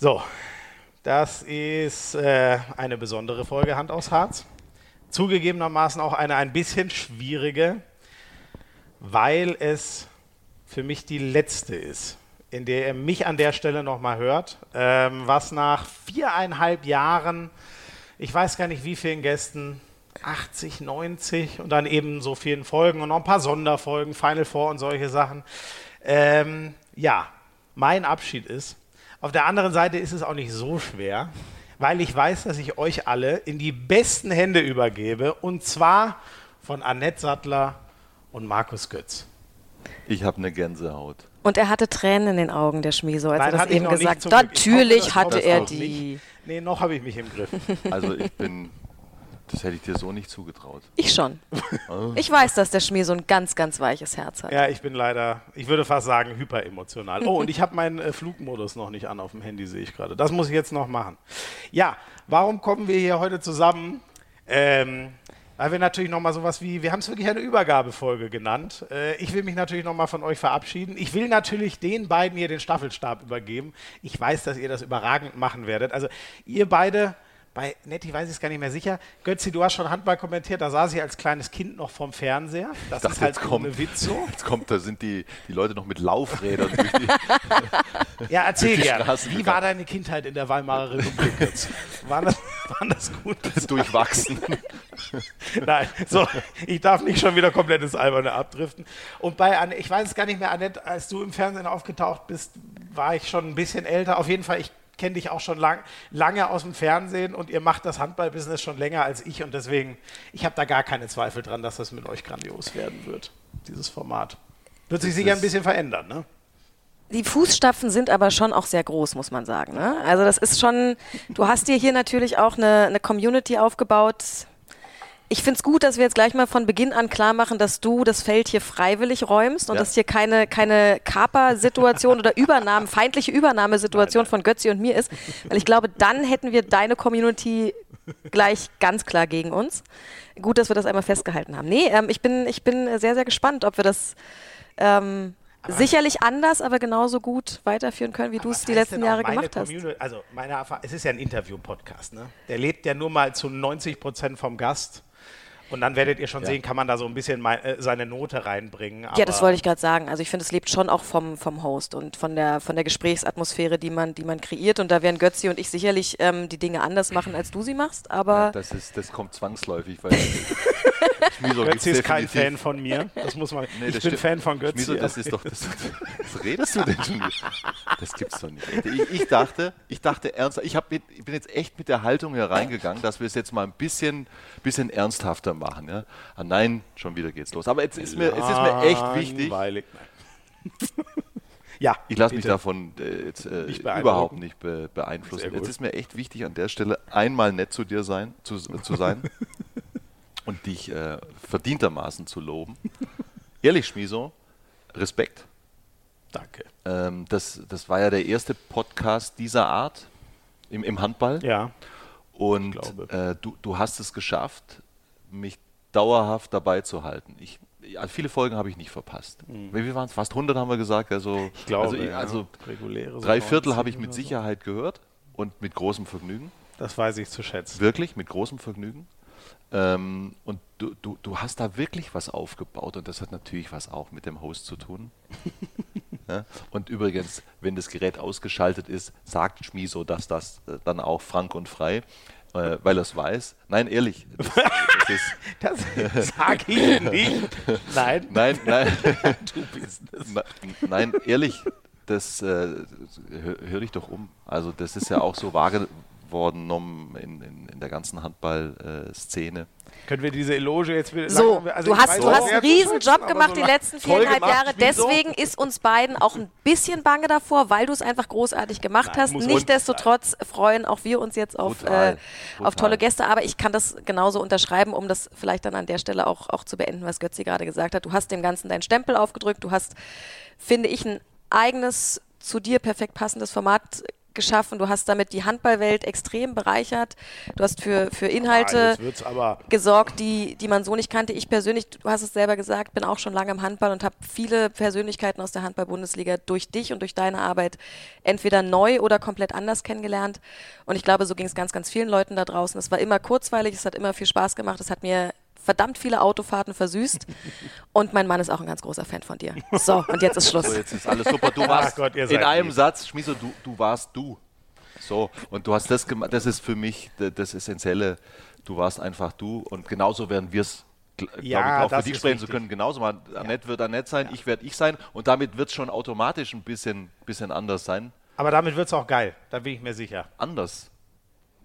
So, das ist äh, eine besondere Folge Hand aus Harz. Zugegebenermaßen auch eine ein bisschen schwierige, weil es für mich die letzte ist, in der ihr mich an der Stelle nochmal hört, ähm, was nach viereinhalb Jahren, ich weiß gar nicht wie vielen Gästen, 80, 90 und dann eben so vielen Folgen und noch ein paar Sonderfolgen, Final Four und solche Sachen. Ähm, ja, mein Abschied ist. Auf der anderen Seite ist es auch nicht so schwer, weil ich weiß, dass ich euch alle in die besten Hände übergebe und zwar von Annette Sattler und Markus Götz. Ich habe eine Gänsehaut. Und er hatte Tränen in den Augen, der Schmieso, als Nein, er das eben gesagt hat. Natürlich hoffe, hatte er die. nicht. Nee, noch habe ich mich im Griff. Also ich bin, das hätte ich dir so nicht zugetraut. Ich schon. Oh. Ich weiß, dass der Schmieso ein ganz, ganz weiches Herz hat. Ja, ich bin leider, ich würde fast sagen, hyperemotional. Oh, und ich habe meinen äh, Flugmodus noch nicht an auf dem Handy, sehe ich gerade. Das muss ich jetzt noch machen. Ja, warum kommen wir hier heute zusammen? Ähm, weil wir natürlich nochmal sowas wie, wir haben es wirklich eine Übergabefolge genannt. Äh, ich will mich natürlich nochmal von euch verabschieden. Ich will natürlich den beiden hier den Staffelstab übergeben. Ich weiß, dass ihr das überragend machen werdet. Also ihr beide, bei Netti weiß ich es gar nicht mehr sicher. Götzi, du hast schon Handball kommentiert, da saß ich als kleines Kind noch vorm Fernseher. Das dachte, ist halt kommt- ohne Witz so. Jetzt kommt, da sind die, die Leute noch mit Laufrädern durch die. Ja, erzähl die gerne. Straßen Wie gegangen. war deine Kindheit in der Weimarer Republik jetzt? War das, war das gut? durchwachsen. Nein, so, ich darf nicht schon wieder komplett ins Alberne abdriften. Und bei Anne, ich weiß es gar nicht mehr, Annette, als du im Fernsehen aufgetaucht bist, war ich schon ein bisschen älter. Auf jeden Fall, ich kenne dich auch schon lang, lange aus dem Fernsehen und ihr macht das Handballbusiness schon länger als ich und deswegen, ich habe da gar keine Zweifel dran, dass das mit euch grandios werden wird, dieses Format. Wird sich Das sicher ein bisschen verändern, ne? Die Fußstapfen sind aber schon auch sehr groß, muss man sagen. Ne? Also das ist schon, du hast dir hier natürlich auch eine, eine Community aufgebaut. Ich finde es gut, dass wir jetzt gleich mal von Beginn an klar machen, dass du das Feld hier freiwillig räumst und Ja. dass hier keine, keine Kaper-Situation oder Übernahmen, feindliche Übernahmesituation von Götzi und mir ist. Weil ich glaube, dann hätten wir deine Community gleich ganz klar gegen uns. Gut, dass wir das einmal festgehalten haben. Nee, ähm, ich, bin, ich bin sehr, sehr gespannt, ob wir das ähm, sicherlich anders, aber genauso gut weiterführen können, wie du es die letzten Jahre gemacht hast. Communi- Also meine Erfahrung, es ist ja ein Interview-Podcast, ne? Der lebt ja nur mal zu 90 Prozent vom Gast. Und dann werdet ihr schon sehen, kann man da so ein bisschen äh, seine Note reinbringen. Ja, das wollte ich gerade sagen. Also ich finde, es lebt schon auch vom, vom Host und von der, von der Gesprächsatmosphäre, die man, die man kreiert. Und da werden Götzi und ich sicherlich ähm, die Dinge anders machen, als du sie machst. Aber Das, ist, das kommt zwangsläufig, weil Schmieso gibt's Götzi ist kein Fan von mir. Das muss man. Nee, ich das bin stimmt. Fan von Götzi. Schmieso, das ist doch. Das, was redest du denn schon? Das gibt's doch nicht. Ich, ich dachte, ich dachte ernsthaft, ich, hab ich bin jetzt echt mit der Haltung hier reingegangen, dass wir es jetzt mal ein bisschen, bisschen ernsthafter machen. Ja? Ah, nein, schon wieder geht's los. Aber jetzt ist mir, es ist mir echt wichtig. Ja. Ich lasse mich davon äh, jetzt, äh, Nicht überhaupt nicht be beeinflussen. Jetzt ist mir echt wichtig, an der Stelle einmal nett zu dir sein, zu, zu sein und dich äh, verdientermaßen zu loben. Ehrlich, Schmiso, Respekt. Danke. Ähm, das, das war ja der erste Podcast dieser Art im, im Handball. Ja. Und äh, du, du hast es geschafft, mich dauerhaft dabei zu halten. Ich, ja, viele Folgen habe ich nicht verpasst. Wie viel waren es? Fast 100 haben wir gesagt. Also, Mhm. Ich glaube, also, ich- ja. also so drei Viertel 90 habe ich mit so. Sicherheit gehört und mit großem Vergnügen. Das weiß ich zu schätzen. Wirklich, mit großem Vergnügen. Ähm, und du, du, du hast da wirklich was aufgebaut und das hat natürlich was auch mit dem Host zu tun. ja? Und übrigens, wenn das Gerät ausgeschaltet ist, sagt Schmiso, dass das äh, dann auch frank und frei, äh, weil er es weiß. Nein, ehrlich, das, das Das sage ich nicht. Nein. nein, nein, Du bist es. Nein, ehrlich, das äh, hör, hör dich doch um. Also das ist ja auch so wahrgenommen in, in, in der ganzen Handball-Szene. Können wir diese Eloge jetzt wieder So? Also du hast, weiß du hast einen riesen Job gemacht so die letzten viereinhalb gemacht, Jahre. Deswegen ist uns beiden auch ein bisschen bange davor, weil du es einfach großartig gemacht Nein, hast. Nichtsdestotrotz freuen auch wir uns jetzt auf, Total, äh, auf total. tolle Gäste. Aber ich kann das genauso unterschreiben, um das vielleicht dann an der Stelle auch, auch zu beenden, was Götzi gerade gesagt hat. Du hast dem Ganzen deinen Stempel aufgedrückt. Du hast, finde ich, ein eigenes, zu dir perfekt passendes Format geschaffen. Du hast damit die Handballwelt extrem bereichert. Du hast für, für Ah, Inhalte aber gesorgt, die, die man so nicht kannte. Ich persönlich, du hast es selber gesagt, bin auch schon lange im Handball und habe viele Persönlichkeiten aus der Handball-Bundesliga durch dich und durch deine Arbeit entweder neu oder komplett anders kennengelernt. Und ich glaube, so ging es ganz, ganz vielen Leuten da draußen. Es war immer kurzweilig, es hat immer viel Spaß gemacht, es hat mir verdammt viele Autofahrten versüßt. Und mein Mann ist auch ein ganz großer Fan von dir. So, und jetzt ist Schluss. So, jetzt ist alles super. Du warst Gott, ihr in einem lieb. Satz, Schmieso, du, du warst du. So, und du hast das gemacht, das ist für mich das Essentielle. Du warst einfach du und genauso werden wir es, glaube Ja, ich, auch für dich sprechen zu können. Genauso mal, Annette wird Annette sein, ich werde ich sein und damit wird es schon automatisch ein bisschen, bisschen anders sein. Aber damit wird es auch geil, da bin ich mir sicher. Anders.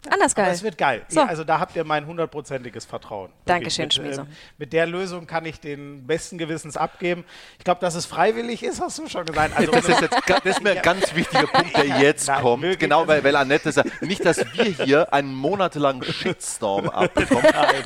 Anders Aber geil. es wird geil. So. Ja, also da habt ihr mein hundertprozentiges Vertrauen. Dankeschön, mit, Schmieso. ähm, mit der Lösung kann ich den besten Gewissens abgeben. Ich glaube, dass es freiwillig ist, hast du schon gesagt. Also Das ist, jetzt, das ist mir ein ganz wichtiger Punkt, der jetzt Nein, kommt. Genau, weil, weil Annette sagt, nicht, dass wir hier einen monatelangen Shitstorm abbekommen.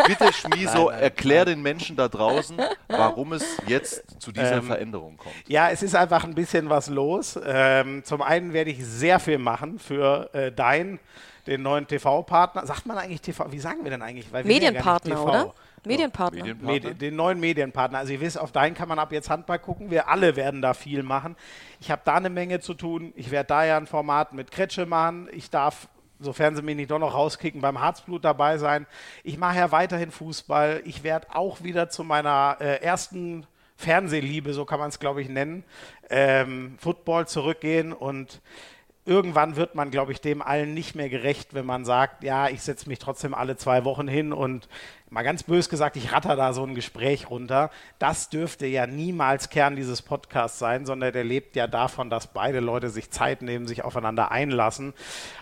Bitte, Schmieso, erklär den Menschen da draußen, warum es jetzt zu dieser Ähm, Veränderung kommt. Ja, es ist einfach ein bisschen was los. Ähm, zum einen werde ich sehr viel machen für äh, dein, den neuen TV-Partner. Sagt man eigentlich TV? Wie sagen wir denn eigentlich? Ja Medienpartner, TV. oder? Medienpartner. Medienpartner. Medi den neuen Medienpartner. Also ihr wisst, auf deinen kann man ab jetzt Handball gucken. Wir alle werden da viel machen. Ich habe da eine Menge zu tun. Ich werde da ja ein Format mit Kretsche machen. Ich darf, sofern sie mich nicht doch noch rauskicken, beim Harzblut dabei sein. Ich mache ja weiterhin Fußball. Ich werde auch wieder zu meiner äh, ersten Fernsehliebe, so kann man es, glaube ich, nennen, ähm, Football zurückgehen und irgendwann wird man, glaube ich, dem allen nicht mehr gerecht, wenn man sagt, ja, ich setze mich trotzdem alle zwei Wochen hin und mal ganz bös gesagt, ich ratter da so ein Gespräch runter. Das dürfte ja niemals Kern dieses Podcasts sein, sondern der lebt ja davon, dass beide Leute sich Zeit nehmen, sich aufeinander einlassen.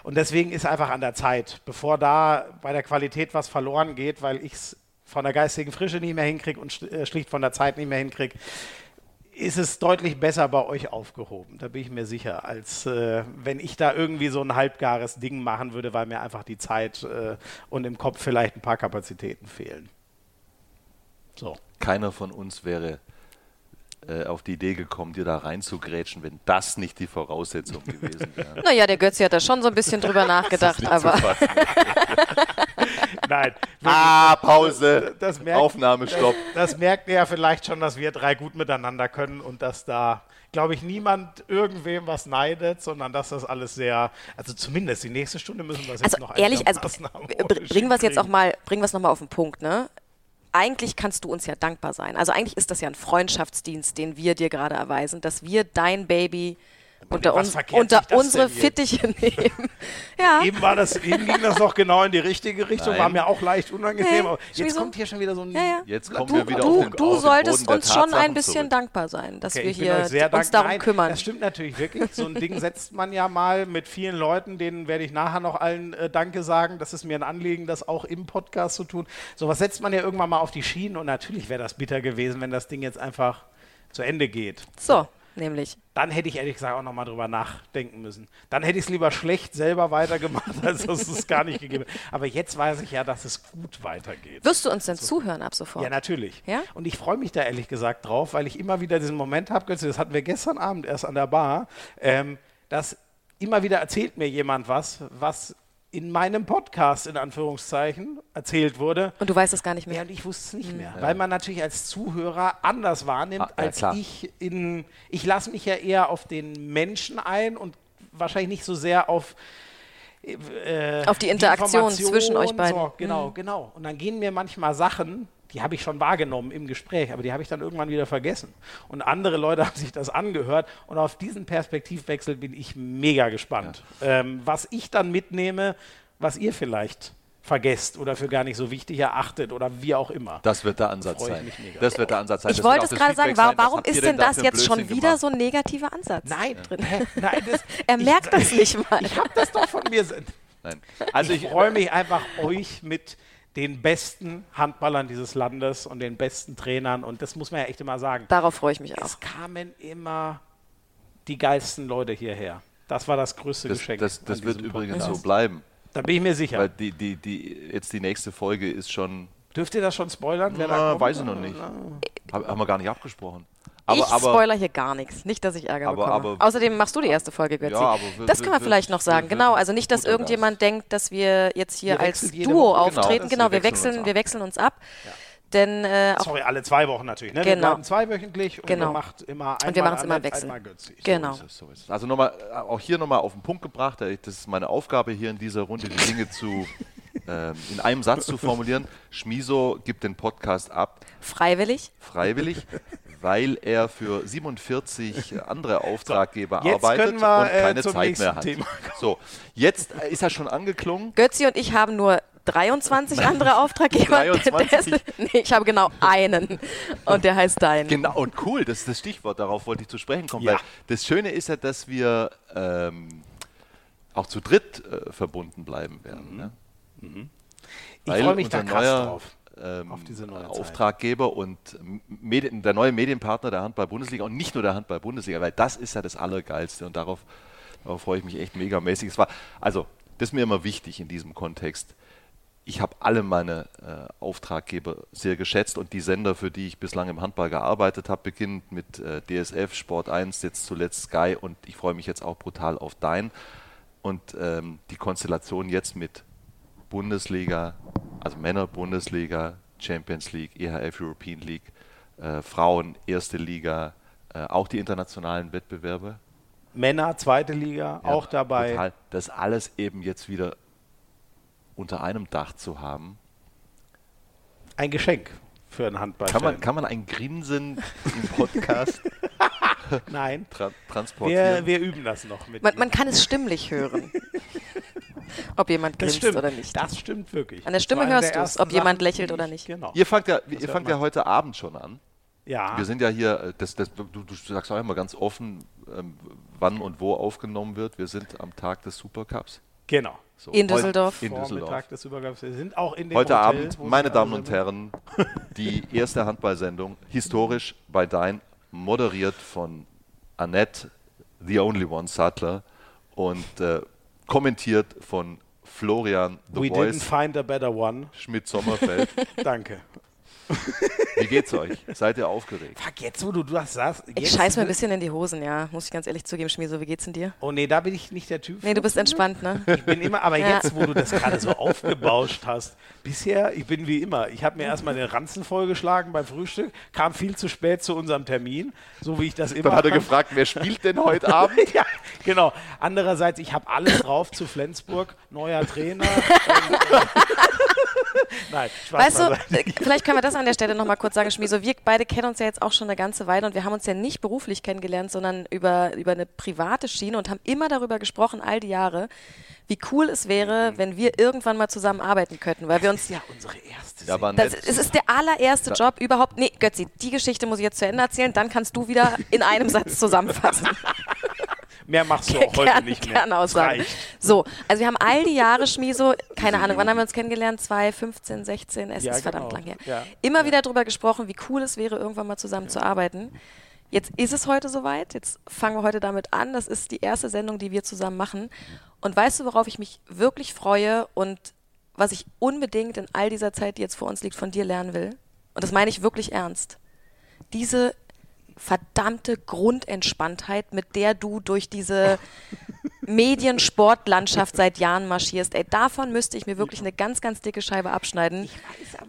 Und deswegen ist einfach an der Zeit, bevor da bei der Qualität was verloren geht, weil ich es von der geistigen Frische nicht mehr hinkriege und äh, schlicht von der Zeit nicht mehr hinkriege, ist es deutlich besser bei euch aufgehoben. Da bin ich mir sicher, als äh, wenn ich da irgendwie so ein halbgares Ding machen würde, weil mir einfach die Zeit äh, und im Kopf vielleicht ein paar Kapazitäten fehlen. So. Keiner von uns wäre äh, auf die Idee gekommen, dir da reinzugrätschen, wenn das nicht die Voraussetzung gewesen wäre. Naja, der Götzi hat da schon so ein bisschen drüber nachgedacht, aber. Nein. ah, Pause. Das merkt- Aufnahme, stopp. Das merkt ihr ja vielleicht schon, dass wir drei gut miteinander können und dass da, glaube ich, niemand irgendwem was neidet, sondern dass das alles sehr, also zumindest die nächste Stunde müssen wir es jetzt also noch ehrlich, also bringen wir es jetzt auch mal, bringen wir es nochmal auf den Punkt, ne? Eigentlich kannst du uns ja dankbar sein. Also eigentlich ist das ja ein Freundschaftsdienst, den wir dir gerade erweisen, dass wir dein Baby unter, was uns, unter unsere? Fittiche nehmen. ja. Eben, war das, eben ging das noch genau in die richtige Richtung, Nein. war mir auch leicht unangenehm. Aber jetzt wieso? kommt hier schon wieder so ein. Ja, ja. Jetzt kommen Du, wir wieder du, auf den, du auf den solltest der uns schon ein bisschen zurück. dankbar sein, dass Okay, wir hier sehr uns darum Nein, kümmern. Das stimmt natürlich wirklich. So ein Ding setzt man ja mal mit vielen Leuten, denen werde ich nachher noch allen äh, Danke sagen. Das ist mir ein Anliegen, das auch im Podcast zu tun. Sowas setzt man ja irgendwann mal auf die Schienen und natürlich wäre das bitter gewesen, wenn das Ding jetzt einfach zu Ende geht. So, nämlich. Dann hätte ich ehrlich gesagt auch nochmal drüber nachdenken müssen. Dann hätte ich es lieber schlecht selber weitergemacht, als dass es gar nicht gegeben hätte. Aber jetzt weiß ich ja, dass es gut weitergeht. Wirst du uns denn zuhören ab sofort? Ja, natürlich. Ja? Und ich freue mich da ehrlich gesagt drauf, weil ich immer wieder diesen Moment habe, das hatten wir gestern Abend erst an der Bar, ähm, dass immer wieder erzählt mir jemand was, was in meinem Podcast in Anführungszeichen erzählt wurde. Und du weißt es gar nicht Ja, mehr. und ich wusste es nicht mehr, weil man natürlich als Zuhörer anders wahrnimmt, Ah, ja, als klar. ich in. Ich lasse mich ja eher auf den Menschen ein und wahrscheinlich nicht so sehr auf. Äh, Auf die Interaktion Information, zwischen euch beiden. So, genau, genau. Und dann gehen mir manchmal Sachen, die habe ich schon wahrgenommen im Gespräch, aber die habe ich dann irgendwann wieder vergessen. Und andere Leute haben sich das angehört und auf diesen Perspektivwechsel bin ich mega gespannt. Ähm, was ich dann mitnehme, was ihr vielleicht vergesst oder für gar nicht so wichtig erachtet oder wie auch immer. Das wird der Ansatz ich sein. Das wird der Ansatz sein. Ich Das wollte es gerade sagen, sein, warum ist denn da das jetzt schon wieder gemacht? so ein negativer Ansatz? Nein, drin? nein, das, Er merkt das nicht mal. Ich habe das doch von mir. Nein. Also ich ich, freue mich einfach, euch mit den besten Handballern dieses Landes und den besten Trainern, und das muss man ja echt immer sagen, Darauf freue ich mich auch. es kamen immer die geilsten Leute hierher. Das war das größte das, Geschenk. das, das wird übrigens Podcast. so bleiben. Da bin ich mir sicher. Weil die, die, die, jetzt die nächste Folge ist schon, Dürft ihr das schon spoilern? Na, weiß ich noch nicht. Hab, haben wir gar nicht abgesprochen. Aber- ich aber- spoiler hier gar nichts. Nicht, dass ich Ärger Aber- bekomme. Außerdem machst du die erste Folge, Götzi. Ja, wir- das wir- können wir wir- vielleicht noch wir- sagen. wir- genau, also nicht, dass irgendjemand denkt, dass wir jetzt hier als Duo Woche, genau, auftreten. das- Genau, wir wir wechseln uns ab. wir wechseln uns ab. Denn äh, Sorry, alle zwei Wochen natürlich. Ne? Wir Genau. bleiben zweiwöchentlich und Genau. macht immer einmal Und wir machen's immer Annette, wechseln. genau. So es, so es. Also nochmal, äh, auch hier nochmal auf den Punkt gebracht. äh, Das ist meine Aufgabe hier in dieser Runde, die Dinge zu ähm, in einem Satz zu formulieren. Schmiso gibt den Podcast ab, Freiwillig. freiwillig, weil er für 47 andere Auftraggeber jetzt arbeitet wir, und äh, keine zum Zeit mehr hat. Thema So, jetzt äh, ist er schon angeklungen. Götzi und ich haben nur 23 andere Auftraggeber. 23? nee, ich habe genau einen. Und der heißt Dein. Genau, und cool, das ist das Stichwort, darauf wollte ich zu sprechen kommen. Ja. Weil das Schöne ist ja, dass wir ähm, auch zu dritt äh, verbunden bleiben werden. Ne? Ich Weil freue mich da krass neuer, drauf. Ähm, auf diese neue Zeit. Auftraggeber und Medien, der neue Medienpartner der Handball-Bundesliga und nicht nur der Handball-Bundesliga, weil das ist ja das Allergeilste und darauf, darauf freue ich mich echt megamäßig. Es war, also, das ist mir immer wichtig in diesem Kontext. Ich habe alle meine äh, Auftraggeber sehr geschätzt und die Sender, für die ich bislang im Handball gearbeitet habe, beginnend mit äh, DSF, Sport 1, jetzt zuletzt Sky und ich freue mich jetzt auch brutal auf Dein. Und ähm, die Konstellation jetzt mit Bundesliga, also Männer-Bundesliga, Champions League, EHF European League, äh, Frauen, erste Liga, äh, auch die internationalen Wettbewerbe. Männer, zweite Liga, Ja, auch dabei. Total, das alles eben jetzt wieder unter einem Dach zu haben. Ein Geschenk für einen Handball. Kann man, kann man ein Grinsen im Podcast Nein. tra Wir, transportieren? wir üben das noch mit. Man, man kann es stimmlich hören. Ob jemand grinst stimmt. oder nicht. Das stimmt wirklich. An der Stimme hörst du's, ersten ob jemand Sachen, lächelt die oder ich- nicht. Genau. Ihr fangt ja, Das ihr fangt ja heute Abend schon an. Ja. Wir sind ja hier, äh, das, das, du, du sagst auch immer ganz offen, ähm, wann und wo aufgenommen wird. Wir sind am Tag des Supercups. genau. So, In Düsseldorf. In Düsseldorf. Vormittag des Übergangs. Wir sind auch in dem Heute Hotel, Abend, meine Damen und. Herren, die erste Handballsendung, historisch bei Dein, moderiert von Annette, the only one Sattler, und äh, kommentiert von Florian The We didn't Voice find a better one. Schmidt-Sommerfeld. Danke. Wie geht's euch? Seid ihr aufgeregt? Fuck, jetzt wo du das sagst. Ich scheiß mir ein bisschen in die Hosen, ja. Muss ich ganz ehrlich zugeben, Schmieso, wie geht's denn dir? Oh nee, da bin ich nicht der Typ. Nee, du bist entspannt, ne? Ich bin immer, aber Ja. jetzt, wo du das gerade so aufgebauscht hast, bisher, ich bin wie immer. Ich habe mir erstmal den Ranzen vollgeschlagen beim Frühstück, kam viel zu spät zu unserem Termin, so wie ich das immer Dann hat er gefragt, wer spielt denn heute Abend? ja, genau. Andererseits, ich habe alles drauf zu Flensburg, neuer Trainer. und, äh, Nein, Spaß Weißt du, äh, vielleicht können wir das an der Stelle nochmal kurz sagen, Schmieso. Wir beide kennen uns ja jetzt auch schon eine ganze Weile und wir haben uns ja nicht beruflich kennengelernt, sondern über, über eine private Schiene und haben immer darüber gesprochen, all die Jahre, wie cool es wäre, wenn wir irgendwann mal zusammen arbeiten könnten, weil wir uns ja unsere erste Ja, war Das, es ist der allererste Job überhaupt. Nee, Götzi, die Geschichte muss ich jetzt zu Ende erzählen, dann kannst du wieder in einem Satz zusammenfassen. Mehr machst du auch heute Kern, nicht mehr. Kernaussagen. Das reicht. So, also wir haben all die Jahre Schmieso, keine Ahnung, wann haben wir uns kennengelernt? 2015, 16, es Ja, ist verdammt genau. lang her. Ja. Immer wieder darüber gesprochen, wie cool es wäre, irgendwann mal zusammen zu arbeiten. Jetzt ist es heute soweit. Jetzt fangen wir heute damit an. Das ist die erste Sendung, die wir zusammen machen. Und weißt du, worauf ich mich wirklich freue und was ich unbedingt in all dieser Zeit, die jetzt vor uns liegt, von dir lernen will? Und das meine ich wirklich ernst. Diese verdammte Grundentspanntheit, mit der du durch diese Mediensportlandschaft seit Jahren marschierst. Ey, davon müsste ich mir wirklich eine ganz, ganz dicke Scheibe abschneiden.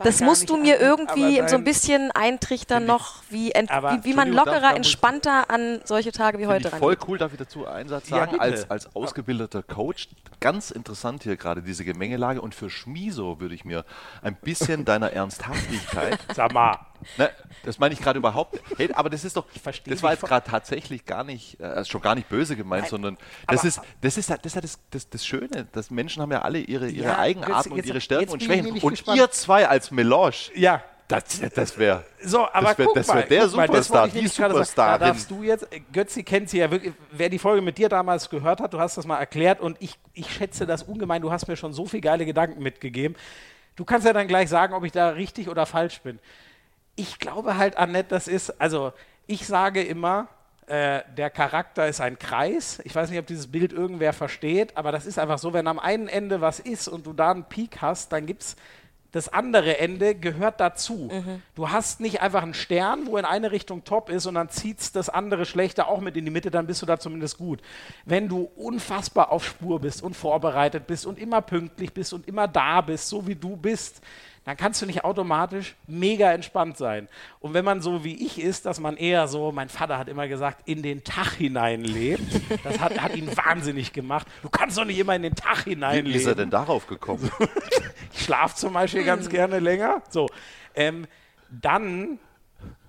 Das musst du mir an- irgendwie so ein bisschen eintrichtern noch, wie, ent, Aber, wie, wie man lockerer, darf ich- entspannter an solche Tage wie heute ich voll rangeht. cool, darf ich dazu einen Satz Ja, sagen? bitte. als, als ausgebildeter Coach, ganz interessant hier gerade diese Gemengelage und für Schmiso würde ich mir ein bisschen deiner Ernsthaftigkeit, Sag mal. ne, das meine ich gerade überhaupt, hey, aber das ist doch, verstehe das war jetzt gerade tatsächlich gar nicht, äh, schon gar nicht böse gemeint, sondern das aber- ist, das ist das, ist das, das, das Schöne, dass Menschen haben ja alle ihre, ihre Ja, Eigenarten und ihre Stärken und Schwächen und gespannt. ihr zwei als Melange, Ja, das, das wäre, So, aber Das wär- guck das mal, wär der mal, Superstar, ich die. Superstarin. Da darfst du jetzt, äh, Götzi kennt sie ja wirklich, wer die Folge mit dir damals gehört hat, du hast das mal erklärt und ich, ich schätze das ungemein, du hast mir schon so viele geile Gedanken mitgegeben. Du kannst ja dann gleich sagen, ob ich da richtig oder falsch bin. Ich glaube halt, Annette, das ist, also ich sage immer, äh, der Charakter ist ein Kreis. Ich weiß nicht, ob dieses Bild irgendwer versteht, aber das ist einfach so, wenn am einen Ende was ist und du da einen Peak hast, dann gibt es das andere Ende gehört dazu. Du hast nicht einfach einen Stern, wo in eine Richtung top ist und dann zieht das andere schlechter auch mit in die Mitte, dann bist du da zumindest gut. Wenn du unfassbar auf Spur bist und vorbereitet bist und immer pünktlich bist und immer da bist, so wie du bist, dann kannst du nicht automatisch mega entspannt sein. Und wenn man so wie ich ist, dass man eher so, mein Vater hat immer gesagt, in den Tag hinein lebt, das hat, hat ihn wahnsinnig gemacht. Du kannst doch nicht immer in den Tag hinein Wie ist er denn darauf gekommen? Ich schlafe zum Beispiel ganz gerne länger. So, ähm, dann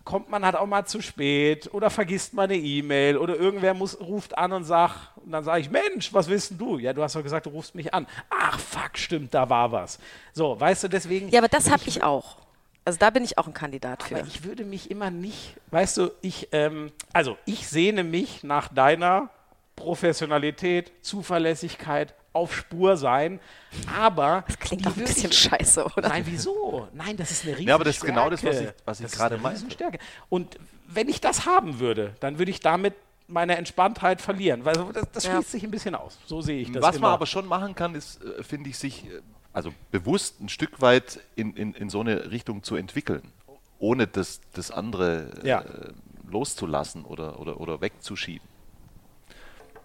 kommt man halt auch mal zu spät oder vergisst mal eine E-Mail oder irgendwer muss, ruft an und sagt, und dann sage ich, Mensch, was willst denn du? Ja, du hast doch gesagt, du rufst mich an. Ach, fuck, stimmt, da war was. So, weißt du, deswegen. Ja, aber das habe ich auch. Also da bin ich auch ein Kandidat für. Ich würde mich immer nicht, weißt du, ich, ähm, also ich sehne mich nach deiner Professionalität, Zuverlässigkeit, auf Spur sein, aber Das klingt auch ein bisschen scheiße, oder? Nein, wieso? Nein, das ist eine riesen Ja, aber das ist genau das, was ich- was ich gerade eine meinte. Riesenstärke. Und wenn ich das haben würde, dann würde ich damit meine Entspanntheit verlieren, weil das, das Ja. schließt sich ein bisschen aus. So sehe ich das Was immer. man aber schon machen kann, ist, äh, finde ich, sich äh, also bewusst ein Stück weit in, in, in so eine Richtung zu entwickeln, ohne das, das andere äh, Ja. loszulassen oder, oder, oder wegzuschieben.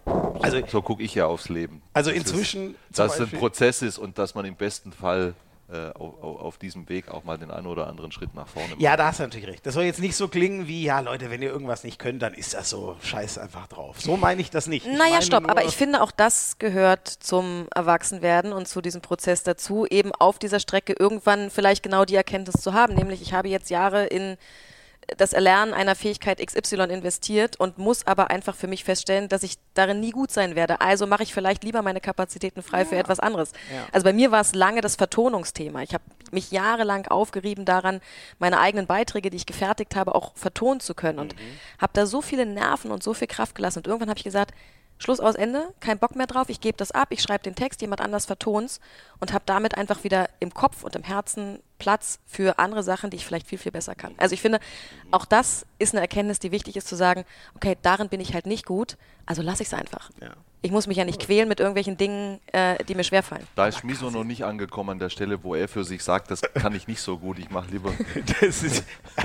Also, So gucke ich ja aufs Leben. also Das inzwischen Ist, dass es ein Beispiel- Prozess ist und dass man im besten Fall äh, auf, auf diesem Weg auch mal den einen oder anderen Schritt nach vorne macht. Ja, da hast du natürlich recht. Das soll jetzt nicht so klingen wie, ja Leute, wenn ihr irgendwas nicht könnt, dann ist das so, scheiß einfach drauf. So meine ich das nicht. Ich Naja, stopp, nur- aber ich finde auch das gehört zum Erwachsenwerden und zu diesem Prozess dazu, eben auf dieser Strecke irgendwann vielleicht genau die Erkenntnis zu haben, nämlich ich habe jetzt Jahre in das Erlernen einer Fähigkeit XY investiert und muss aber einfach für mich feststellen, dass ich darin nie gut sein werde. Also mache ich vielleicht lieber meine Kapazitäten frei für etwas anderes. Ja. Also bei mir war es lange das Vertonungsthema. Ich habe mich jahrelang aufgerieben daran, meine eigenen Beiträge, die ich gefertigt habe, auch vertonen zu können und habe da so viele Nerven und so viel Kraft gelassen. Und irgendwann habe ich gesagt, Schluss aus Ende, kein Bock mehr drauf, ich gebe das ab, ich schreibe den Text, jemand anders verton's und habe damit einfach wieder im Kopf und im Herzen Platz für andere Sachen, die ich vielleicht viel, viel besser kann. Also ich finde, auch das ist eine Erkenntnis, die wichtig ist zu sagen, okay, darin bin ich halt nicht gut, also lasse ich es einfach. Ja. Ich muss mich ja nicht quälen mit irgendwelchen Dingen, äh, die mir schwerfallen. Da ist Schmiso noch nicht angekommen an der Stelle, wo er für sich sagt, das kann ich nicht so gut, ich mache lieber. Das ist,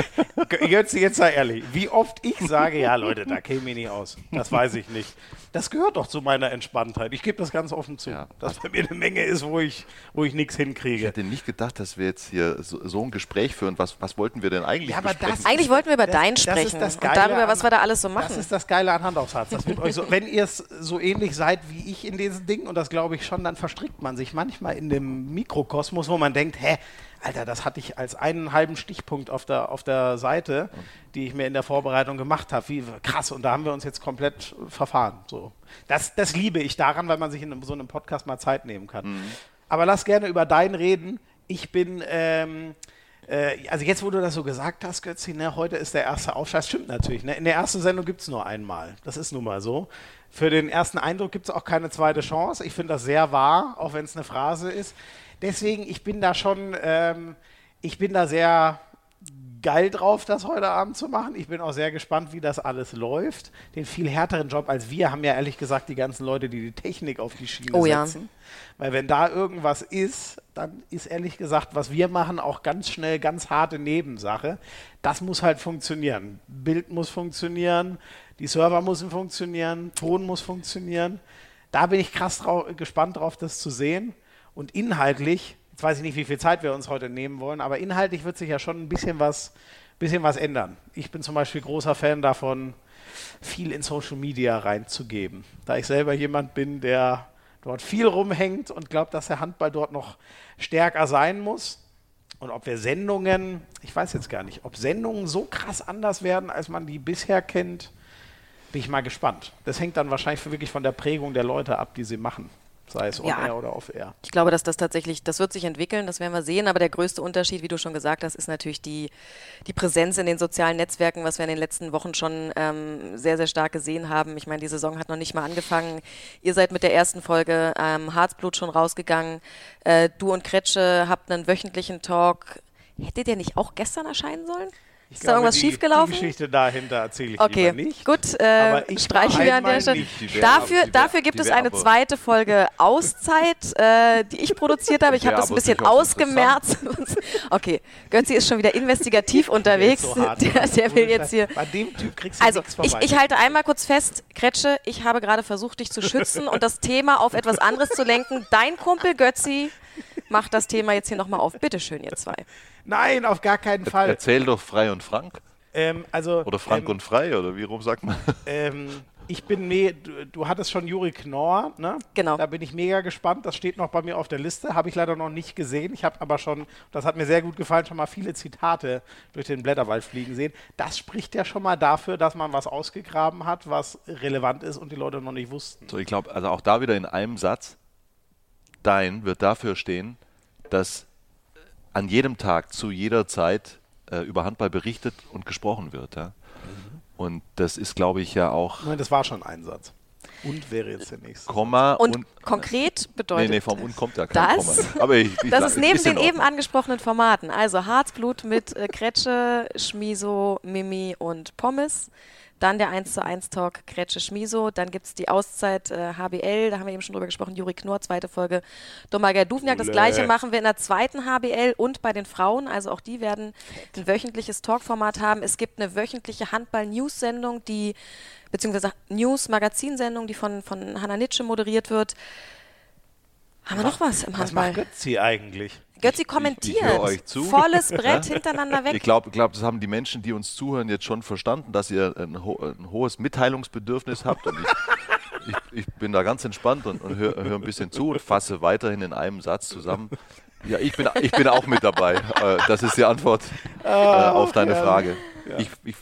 Götze, jetzt sei ehrlich, wie oft ich sage, ja Leute, da käme ich nicht aus. Das weiß ich nicht. Das gehört doch zu meiner Entspanntheit. Ich gebe das ganz offen zu. Ja. Dass bei mir eine Menge ist, wo ich, wo ich nichts Ich hinkriege. hätte nicht gedacht, dass wir jetzt hier so, so ein Gespräch führen. Was, was wollten wir denn eigentlich Ja, aber besprechen? das- Eigentlich wollten wir über Das- dein das ist sprechen das und Geile darüber, was an- wir da alles so Das machen. ist das Geile an Hand aufs Herz. Das euch so, wenn ihr es so ähnlich seid wie ich in diesen Dingen, und das glaube ich schon, dann verstrickt man sich manchmal in dem Mikrokosmos, wo man denkt, hä, Alter, das hatte ich als einen halben Stichpunkt auf der, auf der Seite, die ich mir in der Vorbereitung gemacht habe. Wie krass, und da haben wir uns jetzt komplett verfahren. So. Das, das liebe ich daran, weil man sich in so einem Podcast mal Zeit nehmen kann. Aber lass gerne über dein reden. Ich bin, ähm, äh, also jetzt, wo du das so gesagt hast, Götzi, ne, heute ist der erste Aufschlag. Stimmt natürlich. Ne? In der ersten Sendung gibt es nur einmal. Das ist nun mal so. Für den ersten Eindruck gibt es auch keine zweite Chance. Ich finde das sehr wahr, auch wenn es eine Phrase ist. Deswegen, ich bin da schon, ähm, ich bin da sehr geil drauf, das heute Abend zu machen. Ich bin auch sehr gespannt, wie das alles läuft. Den viel härteren Job als wir haben ja ehrlich gesagt die ganzen Leute, die die Technik auf die Schiene Oh ja. setzen. Weil wenn da irgendwas ist, dann ist ehrlich gesagt, was wir machen, auch ganz schnell ganz harte Nebensache. Das muss halt funktionieren. Bild muss funktionieren, die Server müssen funktionieren, Ton muss funktionieren. Da bin ich krass drau gespannt drauf, das zu sehen. Und inhaltlich, jetzt weiß ich nicht, wie viel Zeit wir uns heute nehmen wollen, aber inhaltlich wird sich ja schon ein bisschen was, bisschen was ändern. Ich bin zum Beispiel großer Fan davon, viel in Social Media reinzugeben. Da ich selber jemand bin, der dort viel rumhängt und glaubt, dass der Handball dort noch stärker sein muss. Und ob wir Sendungen, ich weiß jetzt gar nicht, ob Sendungen so krass anders werden, als man die bisher kennt, bin ich mal gespannt. Das hängt dann wahrscheinlich wirklich von der Prägung der Leute ab, die sie machen. Sei es Ja. on-air oder off-air. Ich glaube, dass das tatsächlich, das wird sich entwickeln, das werden wir sehen, aber der größte Unterschied, wie du schon gesagt hast, ist natürlich die, die Präsenz in den sozialen Netzwerken, was wir in den letzten Wochen schon ähm, sehr, sehr stark gesehen haben. Ich meine, die Saison hat noch nicht mal angefangen. Ihr seid mit der ersten Folge ähm, Harzblut schon rausgegangen. Äh, du und Kretsche habt einen wöchentlichen Talk. Hättet ihr nicht auch gestern erscheinen sollen? Ist da irgendwas die, schiefgelaufen? Die Geschichte dahinter erzähle ich Okay, nicht. gut, äh, streichen wir an der Stelle. Dafür, dafür gibt es eine zweite Folge Auszeit, äh, die ich produziert habe. Ich habe das ein bisschen ausgemerzt. okay, Götzi ist schon wieder investigativ unterwegs. So der, der will jetzt hier. Bei dem Typ kriegst du Also, ich, ich halte einmal kurz fest, Kretsche, ich habe gerade versucht, dich zu schützen und das Thema auf etwas anderes zu lenken. Dein Kumpel Götzi macht das Thema jetzt hier nochmal auf. Bitte schön, ihr zwei. Nein, auf gar keinen Fall. Erzähl doch frei und frank. Ähm, also, Oder frank ähm, und frei, oder wie rum sagt man? Ähm, ich bin me du, du hattest schon Juri Knorr, ne? Genau. Da bin ich mega gespannt. Das steht noch bei mir auf der Liste. Habe ich leider noch nicht gesehen. Ich habe aber schon, das hat mir sehr gut gefallen, schon mal viele Zitate durch den Blätterwald fliegen sehen. Das spricht ja schon mal dafür, dass man was ausgegraben hat, was relevant ist und die Leute noch nicht wussten. So, ich glaube, also auch da wieder in einem Satz, dein wird dafür stehen, dass an jedem Tag, zu jeder Zeit äh, über Handball berichtet und gesprochen wird. Ja? Und das ist, glaube ich, ja auch Nein, das war schon ein Satz. Und wäre jetzt der nächste. Komma Und, und. konkret Nee, bedeutet nee, vom Und kommt ja kein das, Komma. Aber ich, ich Das ist neben den eben angesprochenen Formaten, also Harzblut mit äh, Kretsche, Schmiso, Mimi und Pommes. Dann der 1 zu 1 Talk Kretsche Schmiso. Dann gibt es die Auszeit äh, HBL, da haben wir eben schon drüber gesprochen, Juri Knorr, zweite Folge. Domager Duvniak. Das gleiche machen wir in der zweiten HBL und bei den Frauen. Also auch die werden ein wöchentliches Talkformat haben. Es gibt eine wöchentliche Handball-News-Sendung, die beziehungsweise News-Magazinsendung, die von, von Hanna Nitsche moderiert wird. Haben wir noch was im Was macht Handball? Götzi eigentlich? Götzi Ich- ich kommentiert. höre euch zu. Volles Brett hintereinander weg. Ich glaube, glaub, das haben die Menschen, die uns zuhören, jetzt schon verstanden, dass ihr ein, ho ein hohes Mitteilungsbedürfnis habt. Und ich, ich, ich bin da ganz entspannt und, und höre hör ein bisschen zu und fasse weiterhin in einem Satz zusammen. Ja, ich bin, ich bin auch mit dabei. Äh, das ist die Antwort äh, auf deine. Frage. Ich, ich,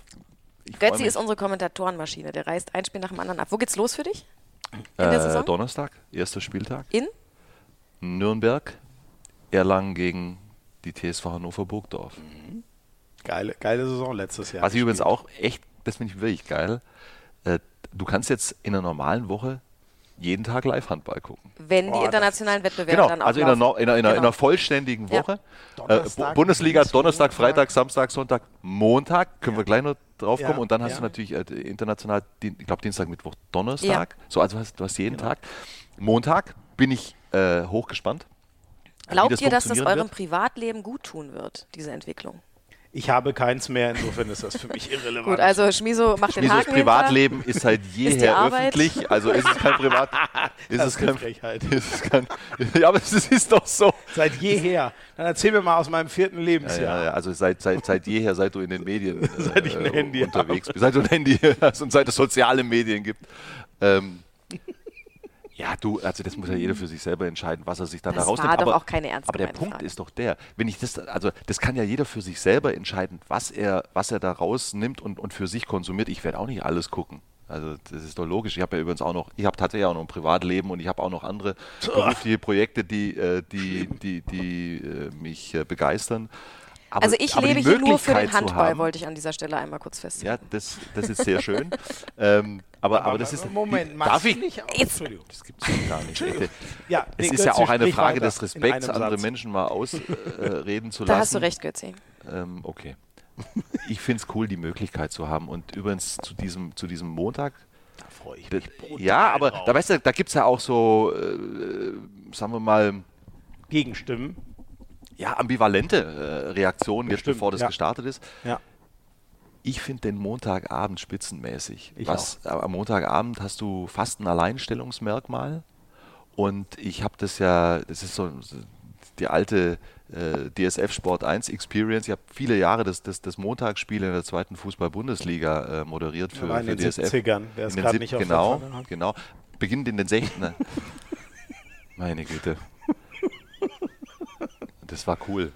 ich Götzi ist unsere Kommentatorenmaschine. Der reißt ein Spiel nach dem anderen ab. Wo geht's los für dich? In der äh, Saison? Donnerstag, erster Spieltag. In? Nürnberg, Erlangen gegen die TSV Hannover Burgdorf. Geile, geile Saison letztes Jahr. Was ich übrigens auch echt, das finde ich wirklich geil. Äh, du kannst jetzt in einer normalen Woche jeden Tag Live-Handball gucken. Wenn die internationalen Wettbewerbe Genau, dann auch also in einer, in einer, in einer, in Genau. einer vollständigen Ja. Woche. Äh, Donnerstag, Bu- Bundesliga, Donnerstag. Freitag, Samstag, Sonntag, Montag, können wir gleich noch drauf Ja, kommen. Und dann hast ja. du natürlich äh, international, ich glaube Dienstag, Mittwoch, Donnerstag. So, also hast, du hast jeden Genau. Tag. Montag bin ich äh, hochgespannt. Glaubt ihr, dass das eurem wird. Privatleben gut tun wird, diese Entwicklung? Ich habe keins mehr, insofern ist das für mich irrelevant. Gut, also Schmiso macht den Schmisos Haken Privatleben ist seit die jeher öffentlich, also ist es kein Privat. Ist Das es kein, Frechheit. ist es kein, ja, aber es ist doch so. Seit jeher. Dann erzähl mir mal aus meinem vierten Ja, Lebensjahr. ja, ja, also seit, seit, seit jeher, seit du in den Medien äh, Seit ich ein Handy unterwegs bist, seit du ein Handy hast und seit es soziale Medien gibt. Ähm, ja, du, also das muss ja jeder für sich selber entscheiden, was er sich dann Das da rausnimmt. war doch aber, auch keine ernst Aber der Punkt Frage. ist doch der, wenn ich das, also das kann ja jeder für sich selber entscheiden, was er, was er da rausnimmt und, und für sich konsumiert. Ich werde auch nicht alles gucken. Also das ist doch logisch. Ich habe ja übrigens auch noch, ich habe tatsächlich auch noch ein Privatleben und ich habe auch noch andere berufliche Projekte, die, äh, die, die, die äh, mich äh, begeistern. Aber, Also ich aber lebe hier nur für den Möglichkeit zu Handball, haben- wollte ich an dieser Stelle einmal kurz feststellen. Ja, das, das ist sehr schön. ähm, aber, aber, das ist. Moment, darf ich? nicht? Jetzt- Entschuldigung. Das gibt es gar nicht. Ja, Es nee, ist ja auch eine Frage des Respekts, andere. Menschen mal ausreden äh, zu Da lassen. hast du recht, Götzi. Ähm, okay. Ich finde es cool, die Möglichkeit zu haben. Und übrigens zu diesem, zu diesem Montag. Da freue ich mich. Ja, aber drauf. da weißt du, da gibt es ja auch so, äh, sagen wir mal, Gegenstimmen. Ja, ambivalente äh, Reaktionen, jetzt bevor das ja. gestartet ist. Ja. Ich finde den Montagabend spitzenmäßig. Ich Was, äh, Am Montagabend hast du fast ein Alleinstellungsmerkmal. Und ich habe das ja, das ist so die alte äh, DSF Sport 1 Experience. Ich habe viele Jahre das, das, das Montagsspiel in der zweiten Fußball-Bundesliga äh, moderiert für, war in für den DSF. 70ern, wer den gerade nicht auf genau, genau. Beginnend in den 60 Meine Güte. Das war cool.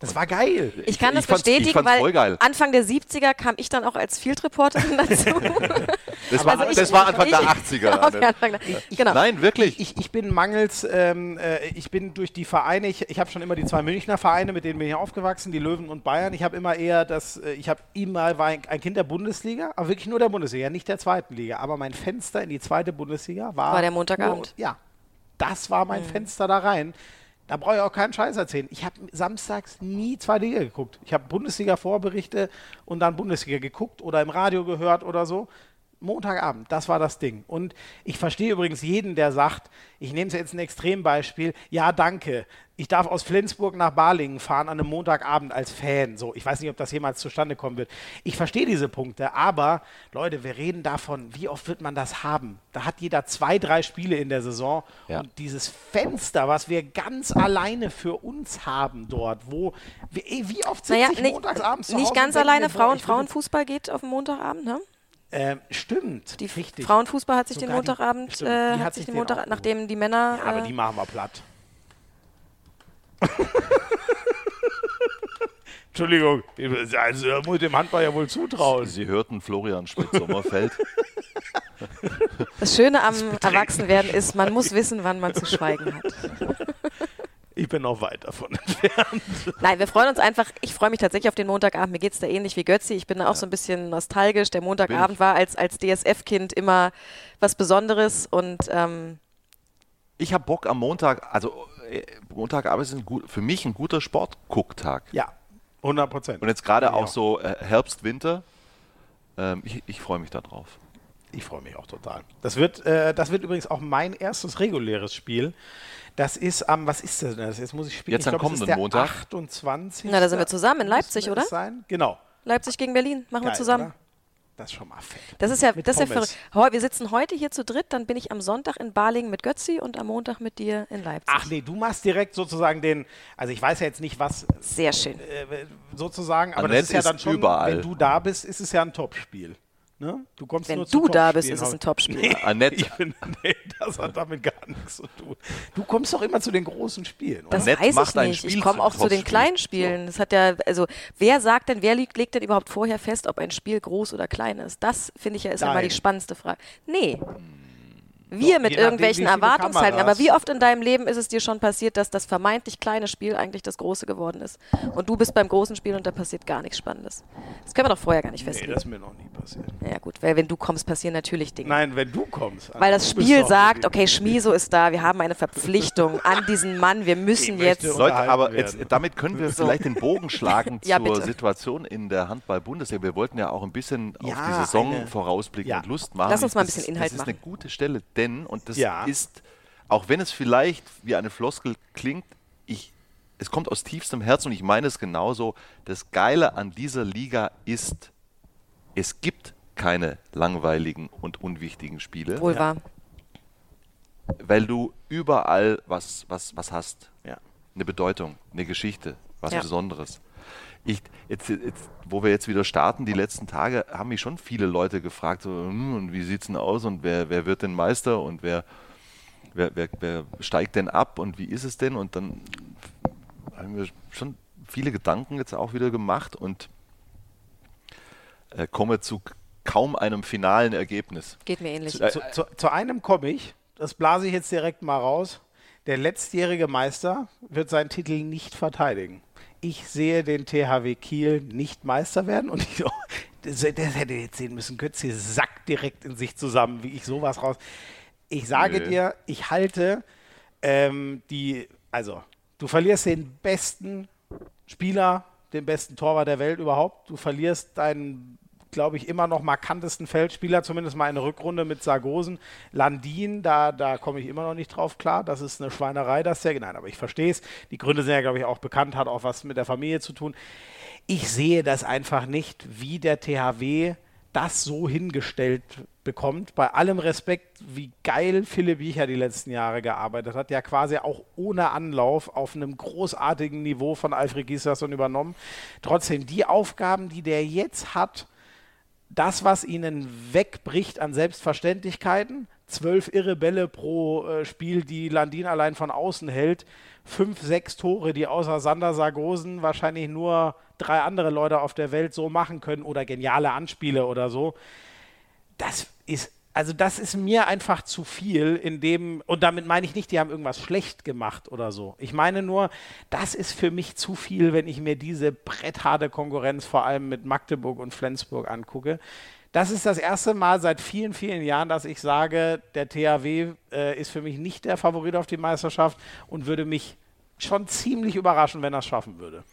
Das war geil. Ich kann Ich das ich bestätigen, weil voll geil. Anfang der 70er kam ich dann auch als Field Reporterin dazu. Das, war, Also ich- das war Anfang ich- der 80er. Okay, Anfang der, genau. Nein, wirklich. Ich, ich bin mangels, ähm, äh, ich bin durch die Vereine, ich, ich habe schon immer die zwei Münchner Vereine, mit denen bin ich aufgewachsen, die Löwen und Bayern. Ich habe immer eher das, äh, ich habe immer, war ein, ein Kind der Bundesliga, aber wirklich nur der Bundesliga, nicht der zweiten Liga. Aber mein Fenster in die zweite Bundesliga war. War der Montagabend. Nur, ja, das war mein Fenster da rein. Da brauche ich auch keinen Scheiß erzählen. Ich habe samstags nie zwei Liga geguckt. Ich habe Bundesliga-Vorberichte und dann Bundesliga geguckt oder im Radio gehört oder so. Montagabend, das war das Ding. Und ich verstehe übrigens jeden, der sagt, ich nehme es jetzt ein Extrembeispiel, ja, danke, ich darf aus Flensburg nach Balingen fahren an einem Montagabend als Fan. So, ich weiß nicht, ob das jemals zustande kommen wird. Ich verstehe diese Punkte, aber Leute, wir reden davon, wie oft wird man das haben? Da hat jeder zwei, drei Spiele in der Saison Ja. und dieses Fenster, was wir ganz alleine für uns haben dort, wo wie, wie oft sitze Naja, ich nicht, montagsabends zu nicht Hause ganz und denke alleine. Frauen, Frauenfußball geht auf den Montagabend, ne? Ähm, stimmt, Die richtig. Frauenfußball hat sich Sogar den die- Montagabend, stimmt, äh, die hat sich den den Montag, nachdem die Männer. Ja, aber äh, die machen wir platt. Entschuldigung, also, muss dem Handball ja wohl zutrauen. Sie hörten Florian Schmidt-Sommerfeld. das Schöne am Erwachsenwerden ist, man muss wissen, wann man zu schweigen hat. Ich bin noch weit davon entfernt. Nein, wir freuen uns einfach. Ich freue mich tatsächlich auf den Montagabend. Mir geht es da ähnlich wie Götzi. Ich bin da auch so ein bisschen nostalgisch. Der Montagabend war als, als DSF-Kind immer was Besonderes und ähm, Ich habe Bock am Montag, also äh, Montagabend ist ein gut, für mich ein guter Sportgucktag. Ja, 100 Prozent. Und jetzt gerade Ja. auch so äh, Herbst, Winter. Ähm, ich ich freue mich darauf. Ich freue mich auch total. Das wird, äh, das wird übrigens auch mein erstes reguläres Spiel. Das ist am, was ist das denn? Jetzt muss ich spielen. Jetzt ich am glaub, kommenden der Montag? 28. Na, da sind wir zusammen in Leipzig, oder? Sein? Genau. Leipzig gegen Berlin. Machen wir Geil, zusammen. Oder? Das ist schon mal fett. Das ist ja, Mit das ist ja verrückt. Wir sitzen heute hier zu dritt, dann bin ich am Sonntag in Balingen mit Götzi und am Montag mit dir in Leipzig. Ach nee, du machst direkt sozusagen den, also ich weiß ja jetzt nicht, was Sehr schön. äh, sozusagen, aber Annette das ist ja dann schon, überall. wenn du da bist, ist es ja ein Topspiel. Ne? Du kommst Wenn nur du da bist, ist es ein. Topspiel. Nee, Annette. ich bin, nee, das hat damit gar nichts zu tun. Du kommst doch immer zu den großen Spielen, oder? Das Annette weiß macht ich nicht. Spiel Ich komme auch zu den kleinen Spielen. Das hat ja, also wer sagt denn, wer legt, legt denn überhaupt vorher fest, ob ein Spiel groß oder klein ist? Das finde ich ja ist immer die Nein. spannende Frage. Nee. Wir Doch, mit nachdem, irgendwelchen viele Erwartungshaltungen. Aber wie oft in deinem Leben ist es dir schon passiert, dass das vermeintlich kleine Spiel eigentlich das große geworden ist? Und du bist beim großen Spiel und da passiert gar nichts Spannendes. Das können wir doch vorher gar nicht Nee, festlegen. das ist mir noch nie passiert. ja gut, weil wenn du kommst, passieren natürlich Dinge. Nein, wenn du kommst. Weil das du bist Spiel sagt, okay, Schmieso ist da, wir haben eine Verpflichtung an diesen Mann, wir müssen Ich jetzt. Leute, aber jetzt, damit können wir vielleicht den Bogen schlagen Ja, zur bitte. Situation in der Handball-Bundesliga. Wir wollten ja auch ein bisschen auf Ja, die Saison eine- vorausblicken Ja. und Lust machen. Lass uns mal ein Das bisschen Inhalt Das ist eine machen. gute Stelle, denn, und das Ja. ist, auch wenn es vielleicht wie eine Floskel klingt, ich, es kommt aus tiefstem Herzen und ich meine es genauso, das Geile an dieser Liga ist, es gibt keine langweiligen und unwichtigen Spiele, Wohl wahr. weil du überall was, was, was hast Ja. eine Bedeutung, eine Geschichte, was Ja. Besonderes. Ich, jetzt, jetzt, wo wir jetzt wieder starten, die letzten Tage haben mich schon viele Leute gefragt, so, hm, und wie sieht's denn aus und wer, wer wird denn Meister und wer, wer, wer, wer steigt denn ab und wie ist es denn? Und dann haben wir schon viele Gedanken jetzt auch wieder gemacht und äh, komme zu kaum einem finalen Ergebnis. Geht mir ähnlich. Äh, Zu, zu, zu einem komme ich, das blase ich jetzt direkt mal raus. Der letztjährige Meister wird seinen Titel nicht verteidigen. Ich sehe den THW Kiel nicht Meister werden und ich, das, das hätte jetzt sehen müssen. Götze sackt direkt in sich zusammen, wie ich sowas raus. Ich sage Nö. dir, ich halte ähm, die, also du verlierst den besten Spieler, den besten Torwart der Welt überhaupt. Du verlierst deinen, glaube ich, immer noch markantesten Feldspieler, zumindest mal eine Rückrunde mit Sargosen. Landin, da, da komme ich immer noch nicht drauf klar. Das ist eine Schweinerei, das der. Nein, aber ich verstehe es. Die Gründe sind ja, glaube ich, auch bekannt, hat auch was mit der Familie zu tun. Ich sehe das einfach nicht, wie der THW das so hingestellt bekommt. Bei allem Respekt, wie geil Philipp Wiecher die letzten Jahre gearbeitet hat, ja quasi auch ohne Anlauf auf einem großartigen Niveau von Alfred Gislason übernommen. Trotzdem, die Aufgaben, die der jetzt hat, das, was ihnen wegbricht an Selbstverständlichkeiten, zwölf irre Bälle pro äh, Spiel, die Landin allein von außen hält, fünf, sechs Tore, die außer Sander Sargosen wahrscheinlich nur drei andere Leute auf der Welt so machen können oder geniale Anspiele oder so. Das ist, also das ist mir einfach zu viel in dem, und damit meine ich nicht, die haben irgendwas schlecht gemacht oder so. Ich meine nur, das ist für mich zu viel, wenn ich mir diese brettharte Konkurrenz vor allem mit Magdeburg und Flensburg angucke. Das ist das erste Mal seit vielen, vielen Jahren, dass ich sage, der THW äh, ist für mich nicht der Favorit auf die Meisterschaft und würde mich schon ziemlich überraschend, wenn er es schaffen würde.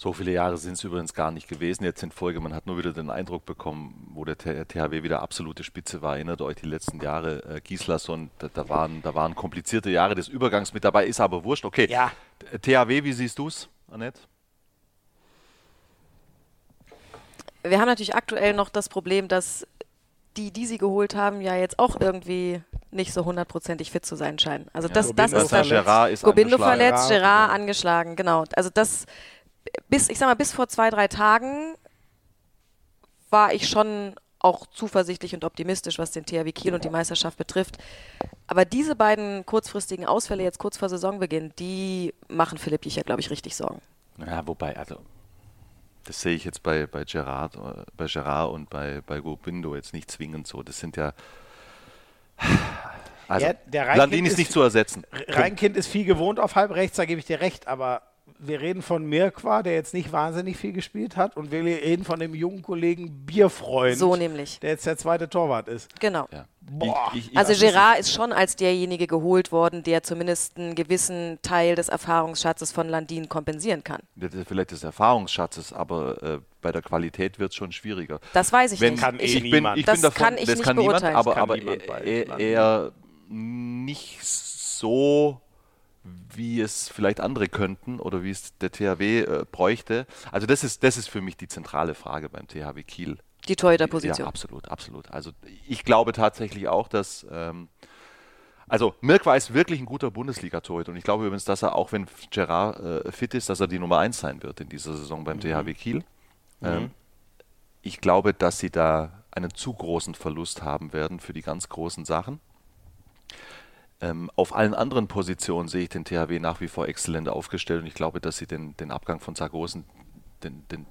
So viele Jahre sind es übrigens gar nicht gewesen jetzt in Folge. Man hat nur wieder den Eindruck bekommen, wo der THW wieder absolute Spitze war. Erinnert euch die letzten Jahre, äh, Gislason, da, da, waren, da waren komplizierte Jahre des Übergangs mit dabei, ist aber wurscht. Okay, Ja. THW, wie siehst du es, Annette? Wir haben natürlich aktuell noch das Problem, dass die, die sie geholt haben, ja jetzt auch irgendwie nicht so hundertprozentig fit zu sein scheinen. Also das, das Gobindo ist verletzt. Gerard ist Gobindo angeschlagen. verletzt, Gerard, ja. angeschlagen, genau. Also das bis, ich sag mal, bis vor zwei, drei Tagen war ich schon auch zuversichtlich und optimistisch, was den THW Kiel und die Meisterschaft betrifft. Aber diese beiden kurzfristigen Ausfälle jetzt kurz vor Saisonbeginn, die machen Philipp Jicher, glaube ich, richtig Sorgen. Ja, wobei, also das sehe ich jetzt bei, bei Gerard, äh, bei Gerard und bei, bei Gobindo jetzt nicht zwingend so. Das sind ja. Also, Ja, der Reinkind Landin ist ist- nicht zu ersetzen. Reinkind ist viel gewohnt auf halb rechts, da gebe ich dir recht, aber wir reden von Mirkwa, der jetzt nicht wahnsinnig viel gespielt hat, und wir reden von dem jungen Kollegen Bierfreund, So nämlich. der jetzt der zweite Torwart ist. Genau. Ja. Boah. Ich, ich, ich, Also Gerard ist schon als derjenige geholt worden, der zumindest einen gewissen Teil des Erfahrungsschatzes von Landin kompensieren kann. Vielleicht des Erfahrungsschatzes, aber äh, bei der Qualität wird es schon schwieriger. Das weiß ich Wenn, nicht. Kann eh ich, bin, niemand. ich Das bin davon, kann ich das nicht kann niemand, beurteilen. aber, Das kann aber niemand eher, Landin. eher nicht so, wie es vielleicht andere könnten oder wie es der THW äh, bräuchte. Also das ist, das ist für mich die zentrale Frage beim THW Kiel. die Torhüterposition. Ja, absolut, absolut. Also ich glaube tatsächlich auch, dass ähm, also Mirkwa ist wirklich ein guter Bundesliga-Torhüter und ich glaube übrigens, dass er auch wenn Gerard äh, fit ist, dass er die Nummer 1 sein wird in dieser Saison beim THW Kiel. Ähm, ich glaube, dass sie da einen zu großen Verlust haben werden für die ganz großen Sachen. Ähm, auf allen anderen Positionen sehe ich den THW nach wie vor exzellent aufgestellt und ich glaube, dass sie den, den Abgang von Sargosen, den, den,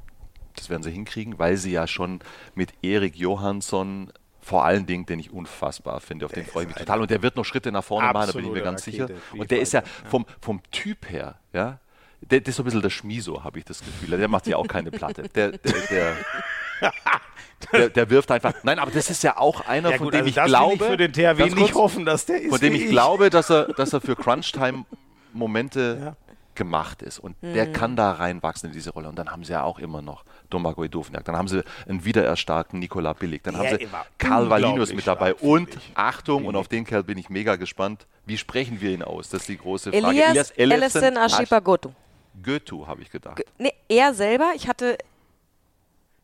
das werden sie hinkriegen, weil sie ja schon mit Erik Johansson vor allen Dingen, den ich unfassbar finde, auf den freue ich mich total. Und der wird noch Schritte nach vorne machen, da bin ich mir ganz Rakete, sicher. Und der ist ja. vom, vom Typ her, ja, der, der ist so ein bisschen der Schmiso, habe ich das Gefühl. Der macht ja auch keine Platte. Der, der, der, der, der wirft einfach. Nein, aber das ist ja auch einer, Ja von gut, dem also ich das will glaube. ich für den THW ganz nicht kurz, hoffen, dass der ist Von dem wie ich glaube, dass er, dass er für Crunch-Time-Momente Ja. gemacht ist. Und der kann da reinwachsen in diese Rolle. Und dann haben sie ja auch immer noch Domagoj Dovniak. Dann haben sie einen wiedererstarkten Nikola Billig. Dann haben Der sie war Karl Valinus unglaublich mit dabei. stark, Und ich. Achtung, und auf den Kerl bin ich mega gespannt. Wie sprechen wir ihn aus? Das ist die große Frage. Elias Elefsen Ashipagoto. Goethe, habe ich gedacht. Nee, er selber, ich hatte,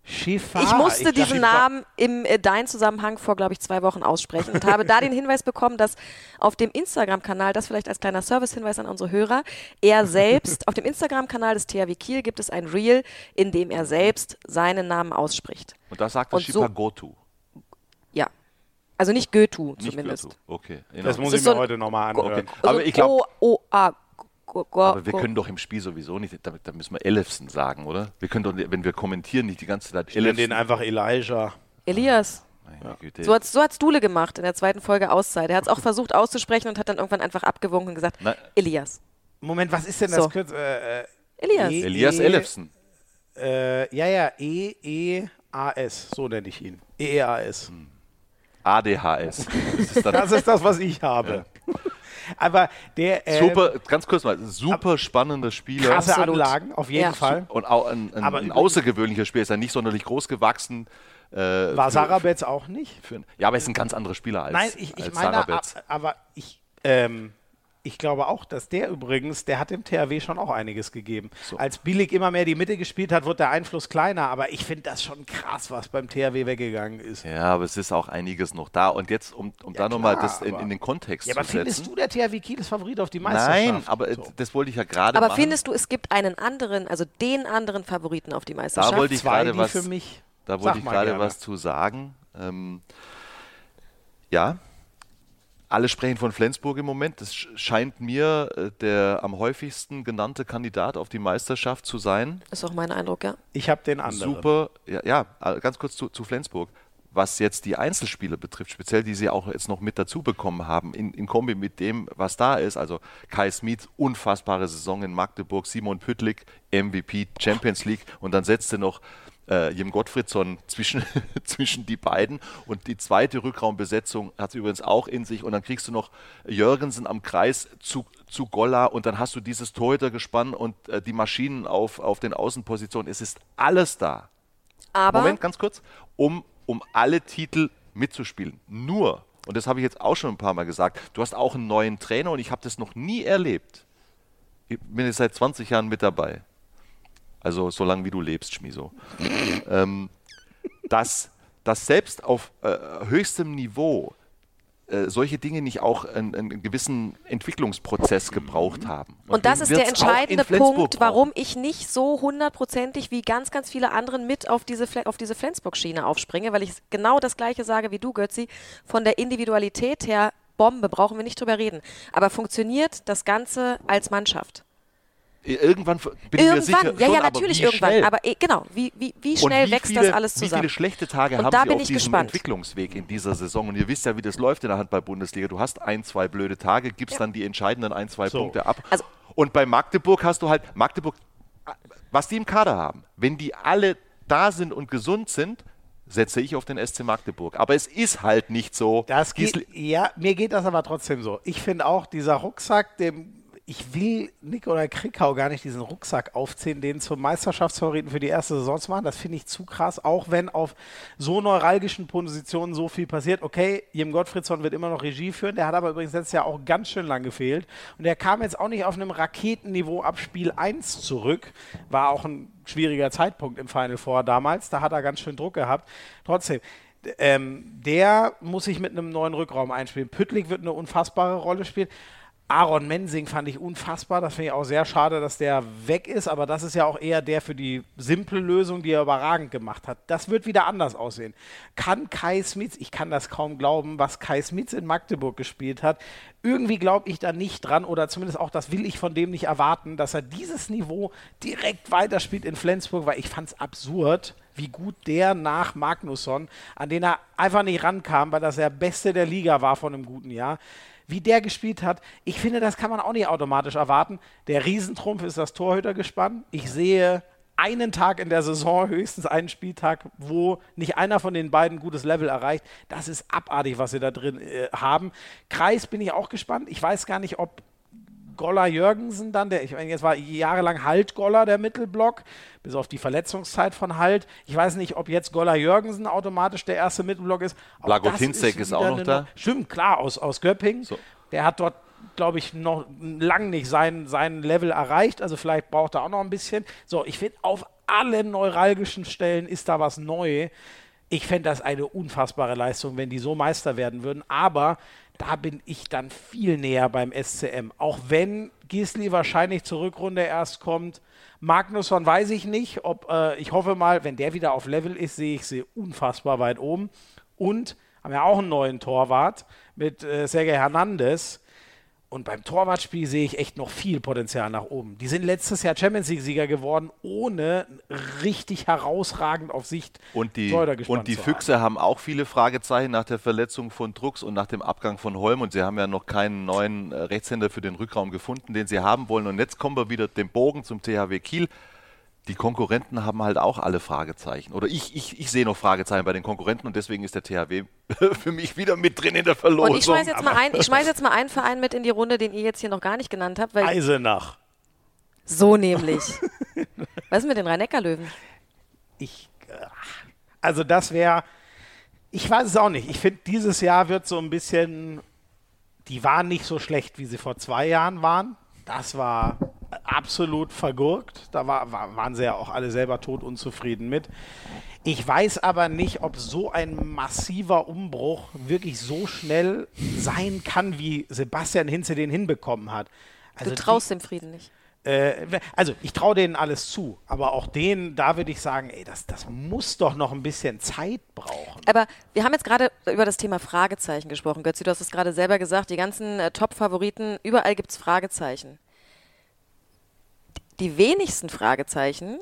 Schiffer. ich musste diesen ich war- Namen im äh, Dein-Zusammenhang vor, glaube ich, zwei Wochen aussprechen und habe da den Hinweis bekommen, dass auf dem Instagram-Kanal, das vielleicht als kleiner Service-Hinweis an unsere Hörer, er selbst, auf dem Instagram-Kanal des THW Kiel gibt es ein Reel, in dem er selbst seinen Namen ausspricht. Und da sagt er Und so- Shipagotu. Ja. Also nicht Goethe Nicht zumindest. Goethe. Okay. in Das muss Es ich mir so heute nochmal Okay. anhören. Also Aber ich glaube, Go, Go, aber wir Go- können doch im Spiel sowieso nicht, da, da müssen wir Elefsen sagen, oder? Wir können doch, wenn wir kommentieren, nicht die ganze Zeit Ich nenne den einfach Elijah. Elias. Güte. So hat so hat's Dule gemacht in der zweiten Folge Auszeit. Er hat es auch versucht auszusprechen und hat dann irgendwann einfach abgewunken und gesagt, Na- Elias. Moment, was ist denn So. das Kürz? Äh, äh, Elias. E- Elias E- Elefsen. Äh, ja, ja, E-E-A-S, so nenne ich ihn. E-E-A-S. Hm. ADHS. Das ist Das ist das, was ich habe. Aber der äh, super, ganz kurz mal, super spannender Spieler. krasse. Anlagen, auf jeden Ja. Fall. Und auch ein, ein, Aber ein außergewöhnlicher Spieler, ist ja nicht sonderlich groß gewachsen. Äh, War Sarabetz auch nicht? für, Ja, aber er ist ein ganz anderer Spieler als, Nein, ich, ich als meine, Sarabetz. aber ich, ähm, ich glaube auch, dass der übrigens, der hat dem THW schon auch einiges gegeben. So. Als Billig immer mehr die Mitte gespielt hat, wird der Einfluss kleiner, aber ich finde das schon krass, was beim THW weggegangen ist. Ja, aber es ist auch einiges noch da. Und jetzt, um, um Ja, da nochmal das in, aber- in den Kontext Ja, aber zu findest setzen. du, der THW Kiel ist Favorit auf die Meisterschaft? Nein, aber So. das wollte ich ja gerade Aber machen. findest du, es gibt einen anderen, also den anderen Favoriten auf die da Meisterschaft? wollte ich gerade was, für mich. da Sag wollte ich mal gerade was zu sagen. Ähm, ja, alle sprechen von Flensburg im Moment. Das sch- scheint mir äh, der am häufigsten genannte Kandidat auf die Meisterschaft zu sein. Ist auch mein Eindruck, ja. Ich habe den anderen. Super, ja, ja, ganz kurz zu, zu Flensburg. Was jetzt die Einzelspieler betrifft, speziell die sie auch jetzt noch mit dazu bekommen haben, in, in Kombi mit dem, was da ist, also Kai Smith, unfassbare Saison in Magdeburg, Simon Püttlik, MVP, Champions League und dann setzte noch äh, Jim Gottfriedson zwischen, zwischen die beiden. Und die zweite Rückraumbesetzung hat sie übrigens auch in sich. Und dann kriegst du noch Jürgensen am Kreis zu, zu Golla und dann hast du dieses Torhütergespann und äh, die Maschinen auf, auf den Außenpositionen. Es ist alles da. Aber Moment, ganz kurz, um, um alle Titel mitzuspielen. Nur, und das habe ich jetzt auch schon ein paar Mal gesagt, du hast auch einen neuen Trainer und ich habe das noch nie erlebt. Ich bin jetzt seit 20 Jahren mit dabei. Also so lange wie du lebst, Schmiso. ähm, dass, dass selbst auf äh, höchstem Niveau äh, solche Dinge nicht auch einen, einen gewissen Entwicklungsprozess gebraucht haben. Und das ist der entscheidende Punkt, warum ich nicht so hundertprozentig wie ganz, ganz viele anderen mit auf diese, Fle- auf diese Flensburg-Schiene aufspringe, weil ich genau das Gleiche sage wie du, Götzi. Von der Individualität her, Bombe, brauchen wir nicht drüber reden. Aber funktioniert das Ganze als Mannschaft? Irgendwann bin ich mir sicher, Irgendwann, ja, schon, ja, aber natürlich wie irgendwann. Schnell? Aber eh, genau, wie, wie, wie schnell wie wächst viele, das alles Wie zusammen? viele schlechte Tage Und haben da sie bin auf ich diesem gespannt. Entwicklungsweg in dieser Saison? Und ihr wisst ja, wie das läuft in der Handball-Bundesliga. Du hast ein, zwei blöde Tage, gibst dann die entscheidenden ein, zwei So. Punkte ab. Also- und bei Magdeburg hast du halt, Magdeburg, was die im Kader haben, wenn die alle da sind und gesund sind, setze ich auf den SC Magdeburg. Aber es ist halt nicht so. Das geht, ja, mir geht das aber trotzdem so. Ich finde auch, dieser Rucksack, dem ich will Nikolai Krickau gar nicht diesen Rucksack aufziehen, den zum Meisterschaftsfavoriten für die erste Saison zu machen. Das finde ich zu krass, auch wenn auf so neuralgischen Positionen so viel passiert. Okay, Jim Gottfriedson wird immer noch Regie führen, der hat aber übrigens letztes Jahr auch ganz schön lang gefehlt. Und der kam jetzt auch nicht auf einem Raketenniveau ab Spiel 1 zurück. War auch ein schwieriger Zeitpunkt im Final Four damals. Da hat er ganz schön Druck gehabt. Trotzdem, ähm, der muss sich mit einem neuen Rückraum einspielen. Püttlik wird eine unfassbare Rolle spielen. Aaron Mensing fand ich unfassbar. Das finde ich auch sehr schade, dass der weg ist. Aber das ist ja auch eher der für die simple Lösung, die er überragend gemacht hat. Das wird wieder anders aussehen. Kann Kai Smits, ich kann das kaum glauben, was Kai Smits in Magdeburg gespielt hat. Irgendwie glaube ich da nicht dran oder zumindest auch das will ich von dem nicht erwarten, dass er dieses Niveau direkt weiterspielt in Flensburg, weil ich fand es absurd, wie gut der nach Magnusson, an den er einfach nicht rankam, weil das der Beste der Liga war von einem guten Jahr, wie der gespielt hat. Ich finde, das kann man auch nicht automatisch erwarten. Der Riesentrumpf ist das Torhütergespann. Ich sehe einen Tag in der Saison, höchstens einen Spieltag, wo nicht einer von den beiden gutes Level erreicht. Das ist abartig, was sie da drin äh, haben. Kreis bin ich auch gespannt. Ich weiß gar nicht, ob Goller Jürgensen dann, der, ich meine, jetzt war jahrelang Halt Goller der Mittelblock, bis auf die Verletzungszeit von Halt. Ich weiß nicht, ob jetzt Goller Jürgensen automatisch der erste Mittelblock ist. Auch Blago das Tinzek ist auch noch eine da. Stimmt, klar, aus, aus Göppingen. So. Der hat dort, glaube ich, noch lang nicht sein, sein Level erreicht. Also vielleicht braucht er auch noch ein bisschen. So, ich finde, auf allen neuralgischen Stellen ist da was neu. Ich fände das eine unfassbare Leistung, wenn die so Meister werden würden. Aber da bin ich dann viel näher beim SCM. Auch wenn Gisli wahrscheinlich zur Rückrunde erst kommt. Magnusson weiß ich nicht. Ob, äh, ich hoffe mal, wenn der wieder auf Level ist, sehe ich sie unfassbar weit oben. Und haben ja auch einen neuen Torwart mit äh, Sergei Hernandez. Und beim Torwartspiel sehe ich echt noch viel Potenzial nach oben. Die sind letztes Jahr Champions League-Sieger geworden, ohne richtig herausragend auf Sicht Und die, und die Füchse haben auch viele Fragezeichen nach der Verletzung von Drucks und nach dem Abgang von Holm. Und sie haben ja noch keinen neuen äh, Rechtshänder für den Rückraum gefunden, den sie haben wollen. Und jetzt kommen wir wieder den Bogen zum THW Kiel. Die Konkurrenten haben halt auch alle Fragezeichen. Oder ich, ich, ich sehe noch Fragezeichen bei den Konkurrenten und deswegen ist der THW für mich wieder mit drin in der Verlosung. Und ich schmeiß jetzt mal ein, ich schmeiß jetzt mal einen Verein mit in die Runde, den ihr jetzt hier noch gar nicht genannt habt, weil Eisenach. so nämlich. Was ist mit den Rhein-Neckar-Löwen? Ich, äh, also das wäre, ich weiß es auch nicht. Ich finde, dieses Jahr wird so ein bisschen, die waren nicht so schlecht, wie sie vor zwei Jahren waren. Das war absolut vergurkt. Da war, war, waren sie ja auch alle selber tot unzufrieden mit. Ich weiß aber nicht, ob so ein massiver Umbruch wirklich so schnell sein kann, wie Sebastian Hinze den hinbekommen hat. Also Du traust dem Frieden nicht. äh, also ich traue denen alles zu, aber auch denen, da würde ich sagen, ey, das, das muss doch noch ein bisschen Zeit brauchen. Aber wir haben jetzt gerade über das Thema Fragezeichen gesprochen. Götzi, du hast es gerade selber gesagt, die ganzen äh, Top-Favoriten, überall gibt es Fragezeichen. Die wenigsten Fragezeichen,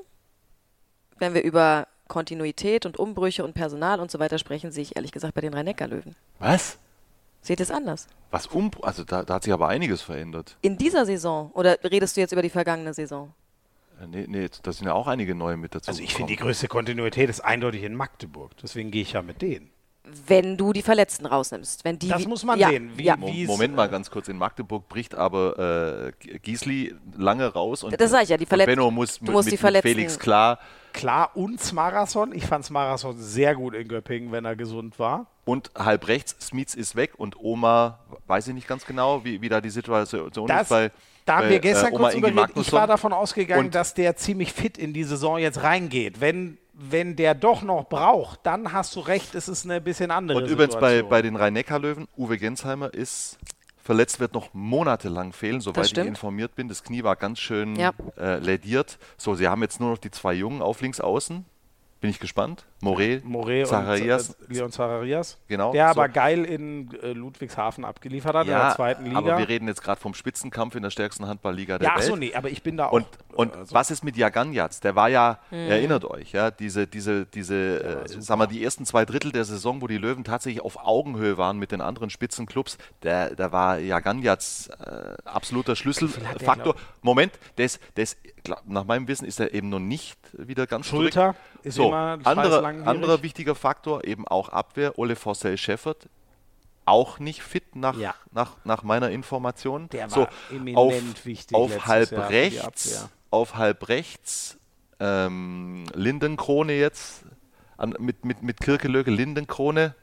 wenn wir über Kontinuität und Umbrüche und Personal und so weiter sprechen, sehe ich ehrlich gesagt bei den Rhein-Neckar-Löwen. Was? Seht ihr es anders? Was um, also da, da hat sich aber einiges verändert. In dieser Saison oder redest du jetzt über die vergangene Saison? Nee, nee, da sind ja auch einige neue mit dazu. Also ich finde, die größte Kontinuität ist eindeutig in Magdeburg. Deswegen gehe ich ja mit denen. Wenn du die Verletzten rausnimmst. Wenn die Das muss man ja, sehen, wie- ja. Moment mal äh, ganz kurz, in Magdeburg bricht aber äh, Giesli lange raus und, Das sag ich ja, die und Verletzten- Benno muss, du mit, musst mit, die mit Verletzten- Felix klar Klar, und Marathon. Ich fand Marathon sehr gut in Göppingen, wenn er gesund war. und halb rechts, Smits ist weg und Oma, weiß ich nicht ganz genau, wie, wie da die Situation Das, ist bei, da haben wir gestern äh, kurz überlegt. Ich war davon ausgegangen, dass der ziemlich fit in die Saison jetzt reingeht. Wenn, wenn der doch noch braucht, dann hast du recht, es ist eine bisschen andere Und übrigens bei, Situation. bei den Rhein-Neckar-Löwen, Uwe Gensheimer ist verletzt, wird noch monatelang fehlen, soweit ich informiert bin. Das Knie war ganz schön Ja. äh, lädiert. So, sie haben jetzt nur noch die zwei Jungen auf links außen. Bin ich gespannt. Moret, Moret Zacharias. und äh, Leon Zacharias. Genau, Der aber so. geil in äh, Ludwigshafen abgeliefert hat in ja, der zweiten Liga. aber wir reden jetzt gerade vom Spitzenkampf in der stärksten Handballliga der ja, ach Welt. so, nee, aber ich bin da auch. Und, und also, was ist mit Jaganjatz? Der war ja, Mhm. erinnert euch, ja, diese, diese, diese, äh, sagen wir, die ersten zwei Drittel der Saison, wo die Löwen tatsächlich auf Augenhöhe waren mit den anderen Spitzenclubs, der, da war Jaganjatz äh, absoluter Schlüsselfaktor. Moment, der ist, der ist, glaub, nach meinem Wissen ist er eben noch nicht wieder ganz Schulter zurück. ist so, immer anderer, schweißlangwierig. anderer wichtiger Faktor, eben auch Abwehr, Ole Forsell Scheffert, auch nicht fit nach, Ja. nach, nach meiner Information. Der so, war eminent auf, wichtig auf halb rechts, auf halb rechts, ähm, Lindenkrone jetzt, an, mit, mit, mit Kirkelöge Lindenkrone.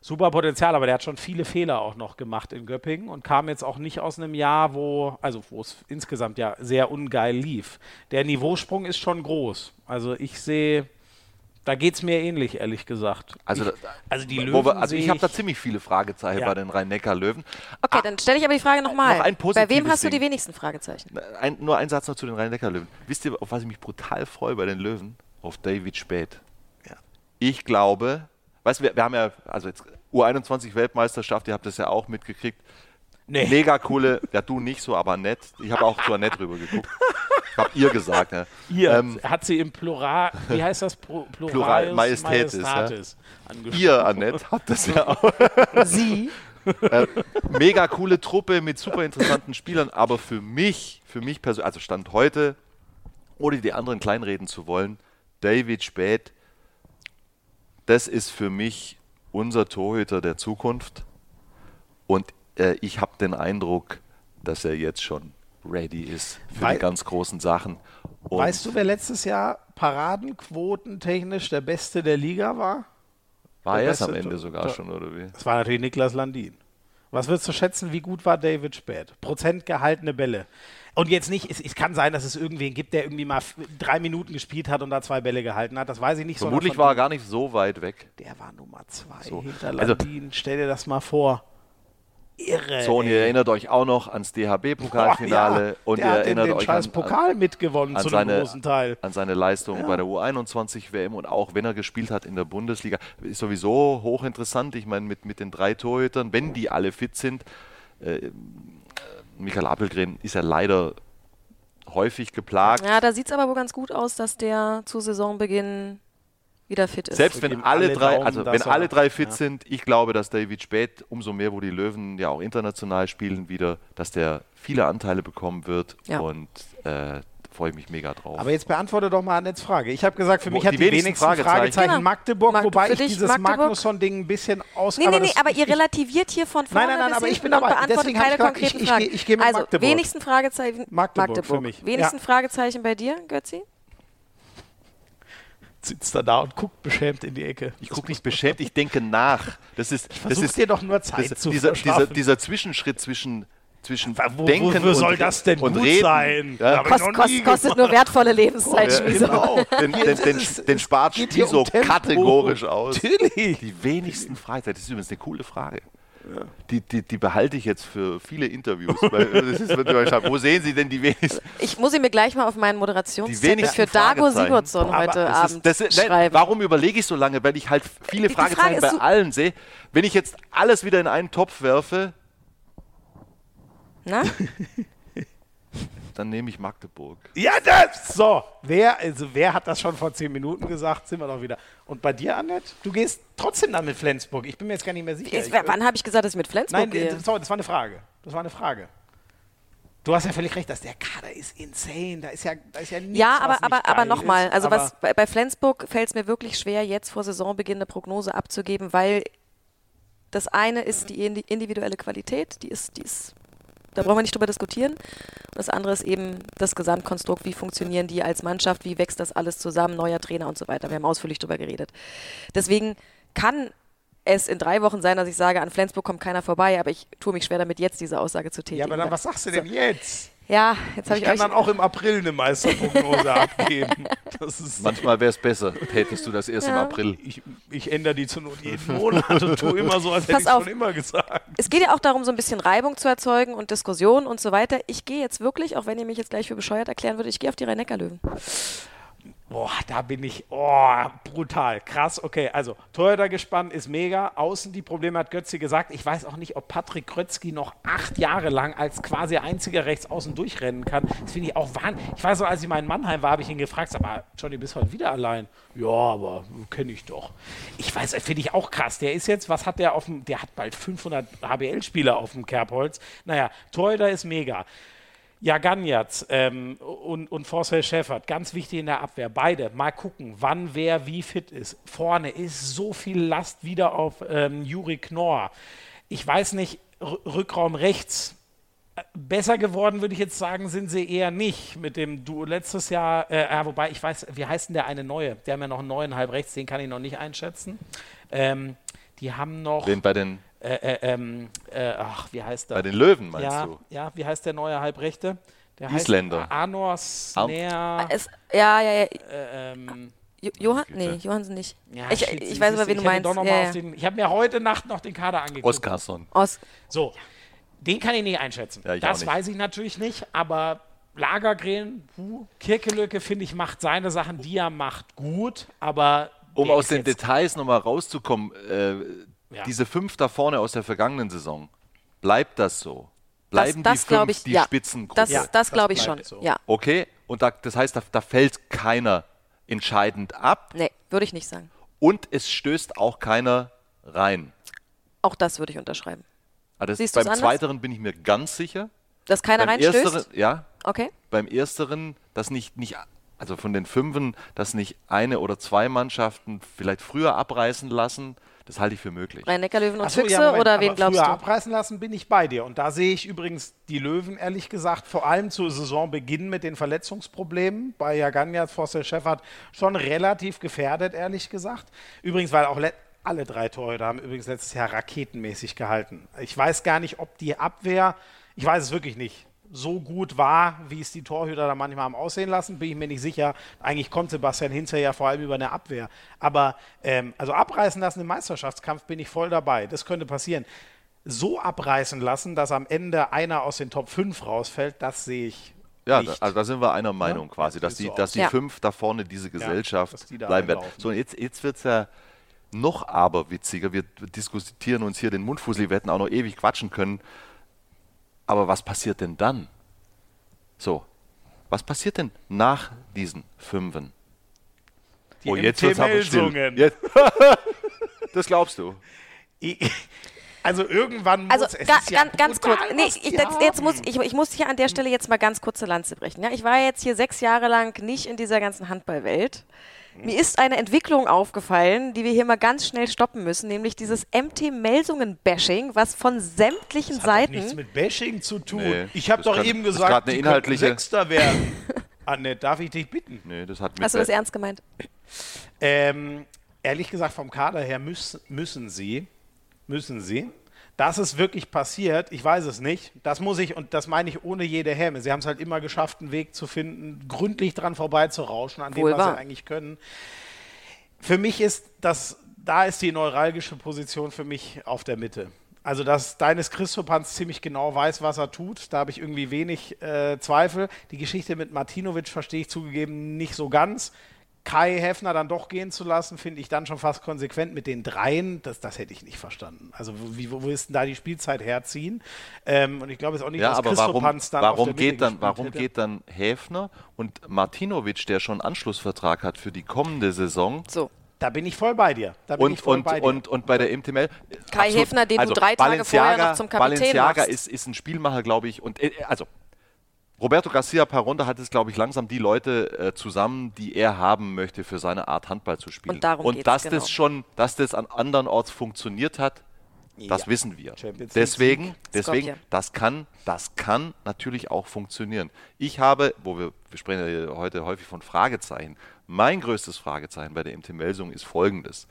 Super Potenzial, aber der hat schon viele Fehler auch noch gemacht in Göppingen und kam jetzt auch nicht aus einem Jahr, wo, also wo es insgesamt ja sehr ungeil lief. Der Niveausprung ist schon groß. Also ich sehe, da geht es mir ähnlich, ehrlich gesagt. Also, ich, also die Löwen wir, also ich habe da ziemlich viele Fragezeichen Ja. bei den Rhein-Neckar-Löwen. Okay, dann stelle ich aber die Frage nochmal. noch ein Bei wem hast du die wenigsten Fragezeichen? Ein, nur ein Satz noch zu den Rhein-Neckar-Löwen. Wisst ihr, auf was ich mich brutal freue bei den Löwen? Auf David Späth. Ja. Ich glaube, weißt du, wir, wir haben ja, also jetzt U21-Weltmeisterschaft, ihr habt das ja auch mitgekriegt. Nee. Mega coole, ja du nicht so, aber nett. Ich habe auch zu Annette rüber geguckt. Ich habe ihr gesagt. Ja. Ihr Ähm, hat sie im Plural, wie heißt das? Plural, Plural Majestätis, ja. Majestätis angesprochen. ihr, Annette, habt das ja auch. Sie? Mega coole Truppe mit super interessanten Spielern, aber für mich, für mich persönlich, also Stand heute, ohne die anderen kleinreden zu wollen, David Späth, das ist für mich unser Torhüter der Zukunft. Und äh, ich habe den Eindruck, dass er jetzt schon ready ist für Wei- die ganz großen Sachen. Und Weißt du, wer letztes Jahr paradenquotentechnisch der Beste der Liga war? war der er es am Ende sogar schon, oder wie? Das war natürlich Niklas Landin. Was würdest du schätzen, wie gut war David Späth? Prozent gehaltene Bälle. Und jetzt nicht, es, es kann sein, dass es irgendwen gibt, der irgendwie mal drei Minuten gespielt hat und da zwei Bälle gehalten hat. Das weiß ich nicht. sondern Vermutlich war er gar nicht so weit weg. Der war Nummer zwei So. hinter Also- Landin. Stell dir das mal vor. Irre. So, und ihr erinnert euch auch noch ans DHB-Pokalfinale ja. und der ihr erinnert den euch scheiß an, Pokal mitgewonnen an, zu einem seine, großen Teil. an seine Leistung bei der U21-WM und auch wenn er gespielt hat in der Bundesliga. Ist sowieso hochinteressant. Ich meine, mit, mit den drei Torhütern, wenn die alle fit sind, äh, Michael Appelgren ist ja leider häufig geplagt. Ja, da sieht es aber wohl ganz gut aus, dass der zu Saisonbeginn wieder fit ist. Selbst wenn alle alle drei, Daumen, also wenn alle drei fit ja. sind, ich glaube, dass David Späth, umso mehr, wo die Löwen ja auch international spielen wieder, dass der viele Anteile bekommen wird Ja. und äh, freue ich mich mega drauf. Aber jetzt beantworte doch mal Annettes Frage. Ich habe gesagt, für mich hat die die, wenigsten wenigsten Fragezeichen. Fragezeichen, Genau. Magdeburg, Mag- wobei für ich dich dieses Magdeburg? Magnusson-Ding ein bisschen aus... Nee, nee, nee, das- aber ich- ihr relativiert hier von vorne Nein, nein, nein, aber ich bin beantwortet Deswegen keine ich konkreten ich- ich Fragen. geh- ich geh mit also, Magdeburg. wenigsten Fragezeichen Magdeburg für mich. Wenigsten Ja. Fragezeichen bei dir, Götzi? Sitzt er da und guckt beschämt in die Ecke. ich gucke nicht beschämt, ich denke nach. Das ist, das Versuch ist dir doch nur Zeit das, zu dieser, dieser, dieser Zwischenschritt zwischen, zwischen Wo- Denken wofür und, soll das denn und gut Reden. sein? Ja, Kost, kost, kostet nur wertvolle Lebenszeit, Ja, Schmieso. genau. Den, den, Das den, ist- den spart Spiso um kategorisch aus. Natürlich. Die wenigsten Freizeit, das ist übrigens eine coole Frage. Die, die, die behalte ich jetzt für viele Interviews. Das ist, wo sehen Sie denn die wenigsten? Ich muss ihn mir gleich mal auf meinen Moderationszettel für Dago. Sigurdsson Aber heute Das Abend ist, das ist, nein, schreiben. warum überlege ich so lange? Weil ich halt viele Die Frage Fragezeichen bei so- allen sehe. Wenn ich jetzt alles wieder in einen Topf werfe, Na? dann nehme ich Magdeburg. Ja, das! So, wer, also wer hat das schon vor zehn Minuten gesagt? Sind wir doch wieder. Und bei dir, Annette? Du gehst trotzdem dann mit Flensburg. Ich bin mir jetzt gar nicht mehr sicher. Jetzt, Ich- wann habe ich gesagt, dass ich mit Flensburg Nein, gehe? äh, sorry, das war eine Frage. Das war eine Frage. Du hast ja völlig recht, dass der Kader ist insane. Da ist ja, da ist ja nichts, Ja, aber, aber, aber geil nochmal, also Aber- was bei, bei Flensburg fällt es mir wirklich schwer, jetzt vor Saisonbeginn eine Prognose abzugeben, weil das eine ist die indi- individuelle Qualität, die ist, die ist, da brauchen wir nicht drüber diskutieren. Und das andere ist eben das Gesamtkonstrukt, wie funktionieren die als Mannschaft, wie wächst das alles zusammen, neuer Trainer und so weiter. Wir haben ausführlich drüber geredet. Deswegen kann es in drei Wochen sein, dass ich sage, an Flensburg kommt keiner vorbei, aber ich tue mich schwer damit, jetzt diese Aussage zu tätigen. Ja, aber dann, was sagst du denn jetzt? Ja, jetzt habe Ich ich, kann euch. dann auch im April eine Meisterprognose abgeben. Das ist, Manchmal wäre es besser, tätest du das erst im Ja. April. ich, ich ändere die zur Not jeden Monat und tue immer so, als hätte ich es schon immer gesagt. Es geht ja auch darum, so ein bisschen Reibung zu erzeugen und Diskussion und so weiter. Ich gehe jetzt wirklich, auch wenn ihr mich jetzt gleich für bescheuert erklären würdet, ich gehe auf die Rhein-Neckar-Löwen. Boah, da bin ich, oh, brutal, krass. Okay, also Torhüter gespannt ist mega. Außen die Probleme hat Götzi gesagt. Ich weiß auch nicht, ob Patrick Krötzky noch acht Jahre lang als quasi einziger Rechtsaußen durchrennen kann. Das finde ich auch wahnsinnig. Ich weiß noch, als ich mal in Mannheim war, habe ich ihn gefragt, sag mal, Johnny, bist du heute wieder allein? Ja, aber kenne ich doch. Ich weiß, finde ich auch krass. Der ist jetzt, was hat der auf dem, der hat bald 500 HBL-Spieler auf dem Kerbholz. Naja, Torhüter ist mega. Ja, Ganjatz ähm, und, und Forcel Schäffert, ganz wichtig in der Abwehr. Beide, mal gucken, wann wer wie fit ist. Vorne ist so viel Last wieder auf ähm, Juri Knorr. Ich weiß nicht, Rückraum rechts. äh, Besser geworden, würde ich jetzt sagen, sind sie eher nicht. Mit dem Duo letztes Jahr, äh, wobei ich weiß, wie heißt denn der eine neue? Der haben ja noch einen neuen halb rechts, den kann ich noch nicht einschätzen. Ähm, die haben noch, Den bei den, äh, äh, ähm, äh, ach, wie heißt der? bei den Löwen meinst ja, du? ja, wie heißt der neue Halbrechte? Der Isländer. Heißt Arnor Snare. Es, ja, ja, ja. Äh, ähm, Jo- Johann? Nee, Johansen nicht. ja, ich ich siehst weiß aber, wen ich du meinst. Ja, den, ich habe mir heute Nacht noch den Kader angeguckt. Oskarsson. Aus, So, den kann ich nicht einschätzen. Ja, ich das nicht. weiß ich natürlich nicht, aber Lagergren, huh, Kirkelücke, finde ich, macht seine Sachen, die er macht, gut, aber. Um aus den jetzt- Details nochmal rauszukommen, äh, Ja. diese fünf da vorne aus der vergangenen Saison, bleibt das so? Bleiben das die glaub fünf ich, die ja. Spitzengruppe? das, Ja, das das glaube ich schon. so. Ja. Okay, und da, das heißt, da, da fällt keiner entscheidend ab Nee, würde ich nicht sagen. und es stößt auch keiner rein. Auch das würde ich unterschreiben. Ah, das, Siehst du's beim anders? zweiteren bin ich mir ganz sicher. Dass keiner beim reinstößt? ersteren, ja, Okay. beim ersteren, dass nicht, nicht, also von den Fünfen, dass nicht eine oder zwei Mannschaften vielleicht früher abreißen lassen, das halte ich für möglich. Rhein-Neckar-Löwen und so, Füchse ja, Moment, oder wen aber glaubst früher du? abreißen lassen bin ich bei dir. Und da sehe ich übrigens die Löwen, ehrlich gesagt, vor allem zu Saisonbeginn mit den Verletzungsproblemen bei Jaganja, Fossel Schäffert schon relativ gefährdet, ehrlich gesagt. Übrigens, weil auch le- alle drei Torhüter haben übrigens letztes Jahr raketenmäßig gehalten. Ich weiß gar nicht, ob die Abwehr, ich weiß es wirklich nicht, so gut war, wie es die Torhüter da manchmal haben aussehen lassen, bin ich mir nicht sicher. Eigentlich kommt Sebastian Hinzer ja vor allem über eine Abwehr. Aber ähm, also abreißen lassen im Meisterschaftskampf bin ich voll dabei. Das könnte passieren. So abreißen lassen, dass am Ende einer aus den Top 5 rausfällt, das sehe ich Ja, da, nicht. also da sind wir einer Meinung Ja, quasi, das dass die, so dass die Ja. fünf da vorne diese Gesellschaft dass die bleiben werden. So, und jetzt, jetzt wird es ja noch aberwitziger. Wir diskutieren uns hier den Mundfussel, wir hätten auch noch ewig quatschen können. Aber was passiert denn dann? So, was passiert denn nach diesen Fünfen? Die oh, jetzt wird's aber still. Jetzt- das glaubst du? Ich- Also irgendwann Also muss es ga, ist ja ganz, ganz kurz. Nee, ich, jetzt, jetzt muss, ich, ich muss hier an der Stelle jetzt mal ganz kurze Lanze brechen. Ja? Ich war jetzt hier sechs Jahre lang nicht in dieser ganzen Handballwelt. Mir ist eine Entwicklung aufgefallen, die wir hier mal ganz schnell stoppen müssen, nämlich dieses MT-Melsungen-Bashing, was von sämtlichen Hat doch Seiten. nichts mit Bashing zu tun. Nee, ich habe das doch kann- eben das gesagt, eine die inhaltliche- Sechster werden. Annette, darf ich dich bitten? Nee, das hat mit Hast du das ernst gemeint? Ähm, ehrlich gesagt, vom Kader her müssen, müssen sie, müssen sie. Dass es wirklich passiert, ich weiß es nicht. Das muss ich, und das meine ich ohne jede Häme. Sie haben es halt immer geschafft, einen Weg zu finden, gründlich dran vorbeizurauschen, an dem, Wohl was wahr. sie eigentlich können. Für mich ist das, da ist die neuralgische Position für mich auf der Mitte. Also, dass Deines Christopans ziemlich genau weiß, was er tut, da habe ich irgendwie wenig äh, Zweifel. Die Geschichte mit Martinovic verstehe ich zugegeben nicht so ganz. Kai Heffner dann doch gehen zu lassen, finde ich dann schon fast konsequent mit den dreien. Das, das hätte ich nicht verstanden. Also, wo, wie, wo ist denn da die Spielzeit herziehen? Ähm, und ich glaube jetzt auch nicht, Ja, dass aber warum, dann auf der warum, geht dann, warum hätte. geht dann Häfner und Martinovic, der schon Anschlussvertrag hat für die kommende Saison, So. Da bin ich voll bei dir. Da bin ich und, voll und, bei dir. und, und bei der MTML. Kai Häfner, den du drei Tage vorher noch zum Kapitän Balenciaga machst. ist, ist ein Spielmacher, glaube ich. Und äh, also Roberto Garcia Paronda hat es, glaube ich, langsam die Leute äh, zusammen, die er haben möchte, für seine Art Handball zu spielen. Und darum geht's, dass genau. das schon, dass das an andernorts funktioniert hat, das Ja. wissen wir. Deswegen, deswegen, das kann, das kann natürlich auch funktionieren. Ich habe, wo wir, wir sprechen ja heute häufig von Fragezeichen. Mein größtes Fragezeichen bei der MT Melsung ist folgendes.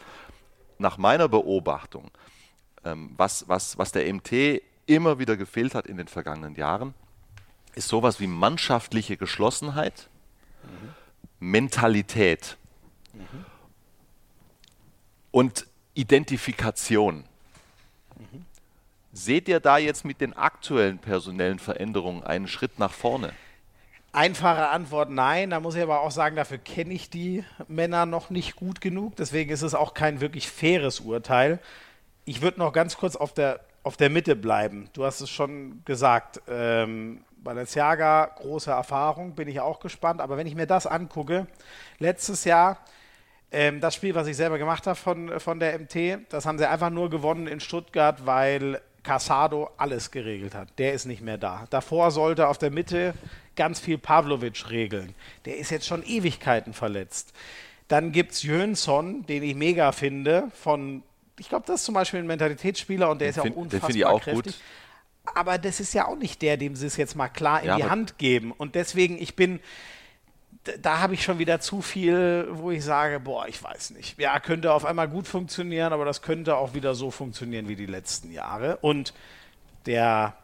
Nach meiner Beobachtung, ähm, was, was, was der MT immer wieder gefehlt hat in den vergangenen Jahren, ist sowas wie mannschaftliche Geschlossenheit, Mentalität und Identifikation. Seht ihr da jetzt mit den aktuellen personellen Veränderungen einen Schritt nach vorne? Einfache Antwort nein. Da muss ich aber auch sagen, dafür kenne ich die Männer noch nicht gut genug. Deswegen ist es auch kein wirklich faires Urteil. Ich würde noch ganz kurz auf der, auf der Mitte bleiben. Du hast es schon gesagt. Ähm, Balenciaga, große Erfahrung, bin ich auch gespannt. Aber wenn ich mir das angucke, letztes Jahr, ähm, das Spiel, was ich selber gemacht habe von, von der MT, das haben sie einfach nur gewonnen in Stuttgart, weil Casado alles geregelt hat. Der ist nicht mehr da. Davor sollte auf der Mitte ganz viel Pavlovic regeln. Der ist jetzt schon Ewigkeiten verletzt. Dann gibt es Jönsson, den ich mega finde, von, ich glaube, das ist zum Beispiel ein Mentalitätsspieler und der ist ja auch den unfassbar finde ich auch kräftig. gut. Aber das ist ja auch nicht der, dem sie es jetzt mal klar in Ja, die Hand geben. Und deswegen, ich bin, da habe ich schon wieder zu viel, wo ich sage, boah, ich weiß nicht. Ja, könnte auf einmal gut funktionieren, aber das könnte auch wieder so funktionieren wie die letzten Jahre. Und der,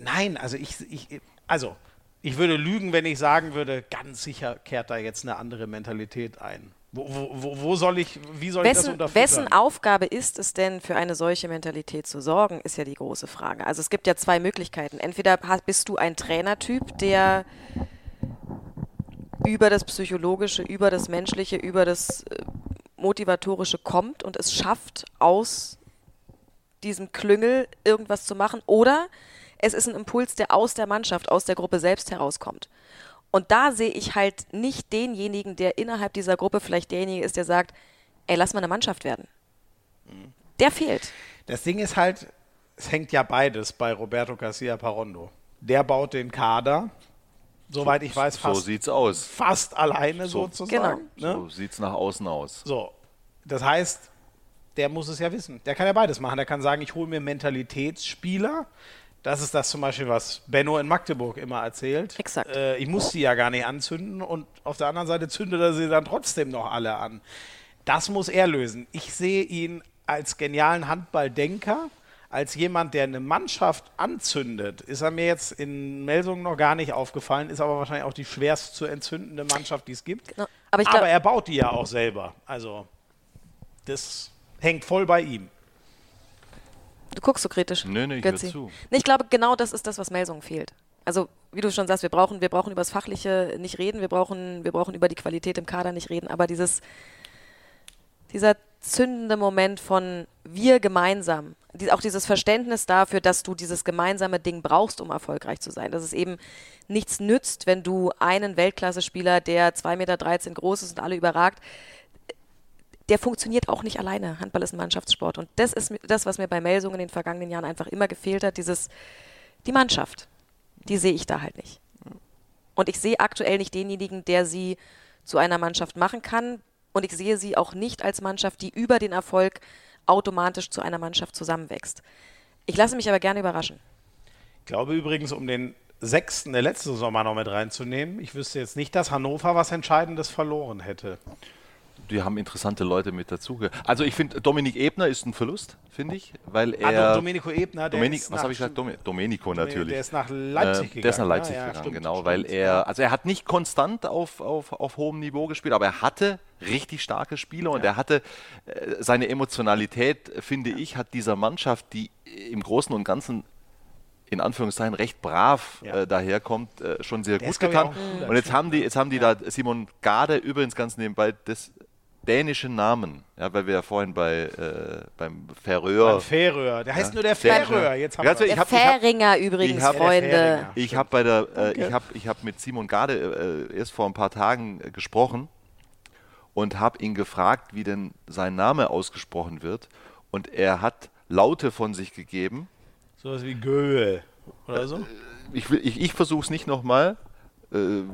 nein, also ich, ich also ich würde lügen, wenn ich sagen würde, ganz sicher kehrt da jetzt eine andere Mentalität ein. Wo, wo, wo, soll ich, wie soll ich das Wessen, unterfüttern? wessen Aufgabe ist es denn, für eine solche Mentalität zu sorgen, ist ja die große Frage. Also es gibt ja zwei Möglichkeiten. Entweder bist du ein Trainertyp, der über das Psychologische, über das Menschliche, über das äh, Motivatorische kommt und es schafft, aus diesem Klüngel irgendwas zu machen. Oder es ist ein Impuls, der aus der Mannschaft, aus der Gruppe selbst herauskommt. Und da sehe ich halt nicht denjenigen, der innerhalb dieser Gruppe vielleicht derjenige ist, der sagt, ey, lass mal eine Mannschaft werden. Der fehlt. Das Ding ist halt, es hängt ja beides bei Roberto Garcia Parondo. Der baut den Kader, soweit ich weiß, So fast, sieht's aus. fast alleine So. sozusagen. Ne? So sieht's nach außen aus. So, das heißt, der muss es ja wissen. Der kann ja beides machen. Der kann sagen, ich hole mir Mentalitätsspieler. Das ist das zum Beispiel, was Benno in Magdeburg immer erzählt. Exakt. Äh, ich muss sie ja gar nicht anzünden und auf der anderen Seite zündet er sie dann trotzdem noch alle an. Das muss er lösen. Ich sehe ihn als genialen Handballdenker, als jemand, der eine Mannschaft anzündet. Ist er mir jetzt in Melsungen noch gar nicht aufgefallen, ist aber wahrscheinlich auch die schwerst zu entzündende Mannschaft, die es gibt. Genau. Aber glaub- aber er baut die ja auch selber. Also, das hängt voll bei ihm. Du guckst so kritisch. Nö, nö, ich Götzi. zu. Nee, ich glaube, genau das ist das, was Melsungen fehlt. Also, wie du schon sagst, wir brauchen, wir brauchen über das Fachliche nicht reden, wir brauchen, wir brauchen über die Qualität im Kader nicht reden, aber dieses, dieser zündende Moment von wir gemeinsam, die, auch dieses Verständnis dafür, dass du dieses gemeinsame Ding brauchst, um erfolgreich zu sein. Dass es eben nichts nützt, wenn du einen Weltklasse-Spieler, der 2,13 Meter groß ist und alle überragt, der funktioniert auch nicht alleine. Handball ist ein Mannschaftssport. Und das ist das, was mir bei Melsungen in den vergangenen Jahren einfach immer gefehlt hat, dieses, die Mannschaft. Die sehe ich da halt nicht. Und ich sehe aktuell nicht denjenigen, der sie zu einer Mannschaft machen kann. Und ich sehe sie auch nicht als Mannschaft, die über den Erfolg automatisch zu einer Mannschaft zusammenwächst. Ich lasse mich aber gerne überraschen. Ich glaube übrigens, um den sechsten der letzten Sommer noch mit reinzunehmen, ich wüsste jetzt nicht, dass Hannover was Entscheidendes verloren hätte. Die haben interessante Leute mit dazu. Also ich finde, Dominik Ebner ist ein Verlust, finde ich, weil Ah, er... Domenico Ebner, der Dominik, ist was habe ich gesagt? Domi- Domenico natürlich. Der ist nach Leipzig Äh, gegangen. Der ist nach Leipzig Ja, ja, gegangen, stimmt, genau, stimmt, weil ja. er, also er hat nicht konstant auf, auf, auf hohem Niveau gespielt, aber er hatte richtig starke Spiele und er hatte äh, seine Emotionalität, finde ich, hat dieser Mannschaft, die im Großen und Ganzen in Anführungszeichen recht brav Ja. äh, daherkommt, äh, schon sehr Der gut getan. Und jetzt haben die, jetzt haben die da Simon Gade übrigens ganz nebenbei das dänische Namen, ja, weil wir ja vorhin bei äh, beim Färöer Beim Färöer. Der heißt Ja. nur der Färöer. Jetzt haben also wir ich Der hab- ich hab- Fähringer übrigens, ich hab- Freunde. Fähringer. ich habe bei der, äh, ich habe, ich habe mit Simon Gade äh, erst vor ein paar Tagen äh, gesprochen und habe ihn gefragt, wie denn sein Name ausgesprochen wird. Und er hat Laute von sich gegeben. sowas wie Göhe. oder so? Ich, will- ich, ich versuche es nicht nochmal, äh,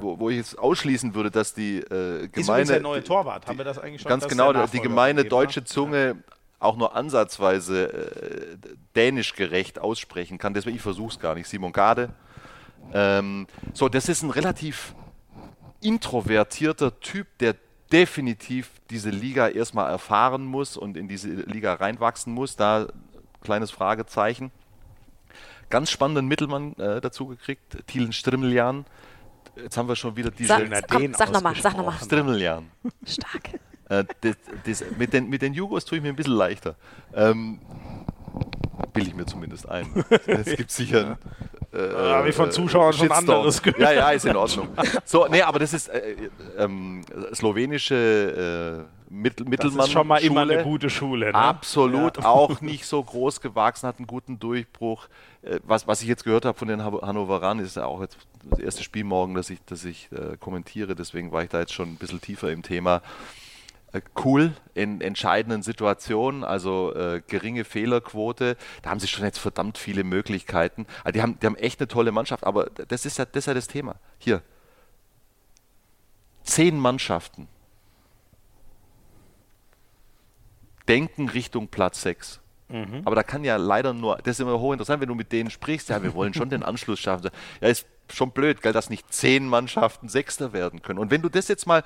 wo, wo ich jetzt ausschließen würde, dass die äh, Ist gemeine, der neue Torwart. Haben wir das eigentlich schon? ganz genau, die gemeine hat? deutsche Zunge auch nur ansatzweise äh, dänisch gerecht aussprechen kann. Deswegen, ich versuche es gar nicht. Simon Gade. Ähm, so, das ist ein relativ introvertierter Typ, der definitiv diese Liga erstmal erfahren muss und in diese Liga reinwachsen muss. Da kleines Fragezeichen. Ganz spannenden Mittelmann äh, dazu gekriegt, Thielen Strimmeljan. Jetzt haben wir schon wieder diese Sag, komm, sag nochmal, sag nochmal. Strimmeljan. Stark. Äh, das, das, mit, den, mit den Jugos tue ich mir ein bisschen leichter. Ähm, Bilde ich mir zumindest ein. Es gibt sicher. Äh, Habe ich von äh, Zuschauern schon Shitstorm. anderes gehört. Ja, ja, ist in Ordnung. So, nee, aber das ist äh, ähm, slowenische äh, Mittel, Das Mittelmann. ist schon mal immer Schule. eine gute Schule. Ne? Absolut, Ja. auch nicht so groß gewachsen, hat einen guten Durchbruch. Äh, Was, was ich jetzt gehört habe von den Han- Hannoveranen, ist ja auch jetzt das erste Spiel morgen, das ich, das ich äh, kommentiere, deswegen war ich da jetzt schon ein bisschen tiefer im Thema. Äh, Cool in entscheidenden Situationen, also äh, geringe Fehlerquote. Da haben sie schon jetzt verdammt viele Möglichkeiten. Also die, haben, die haben echt eine tolle Mannschaft, aber das ist ja das, ist ja das Thema. Hier. Zehn Mannschaften denken Richtung Platz 6. Aber da kann ja leider nur, das ist immer hochinteressant, wenn du mit denen sprichst, ja, wir wollen schon den Anschluss schaffen. Ja, ist schon blöd, gell, dass nicht zehn Mannschaften Sechster werden können. Und wenn du das jetzt mal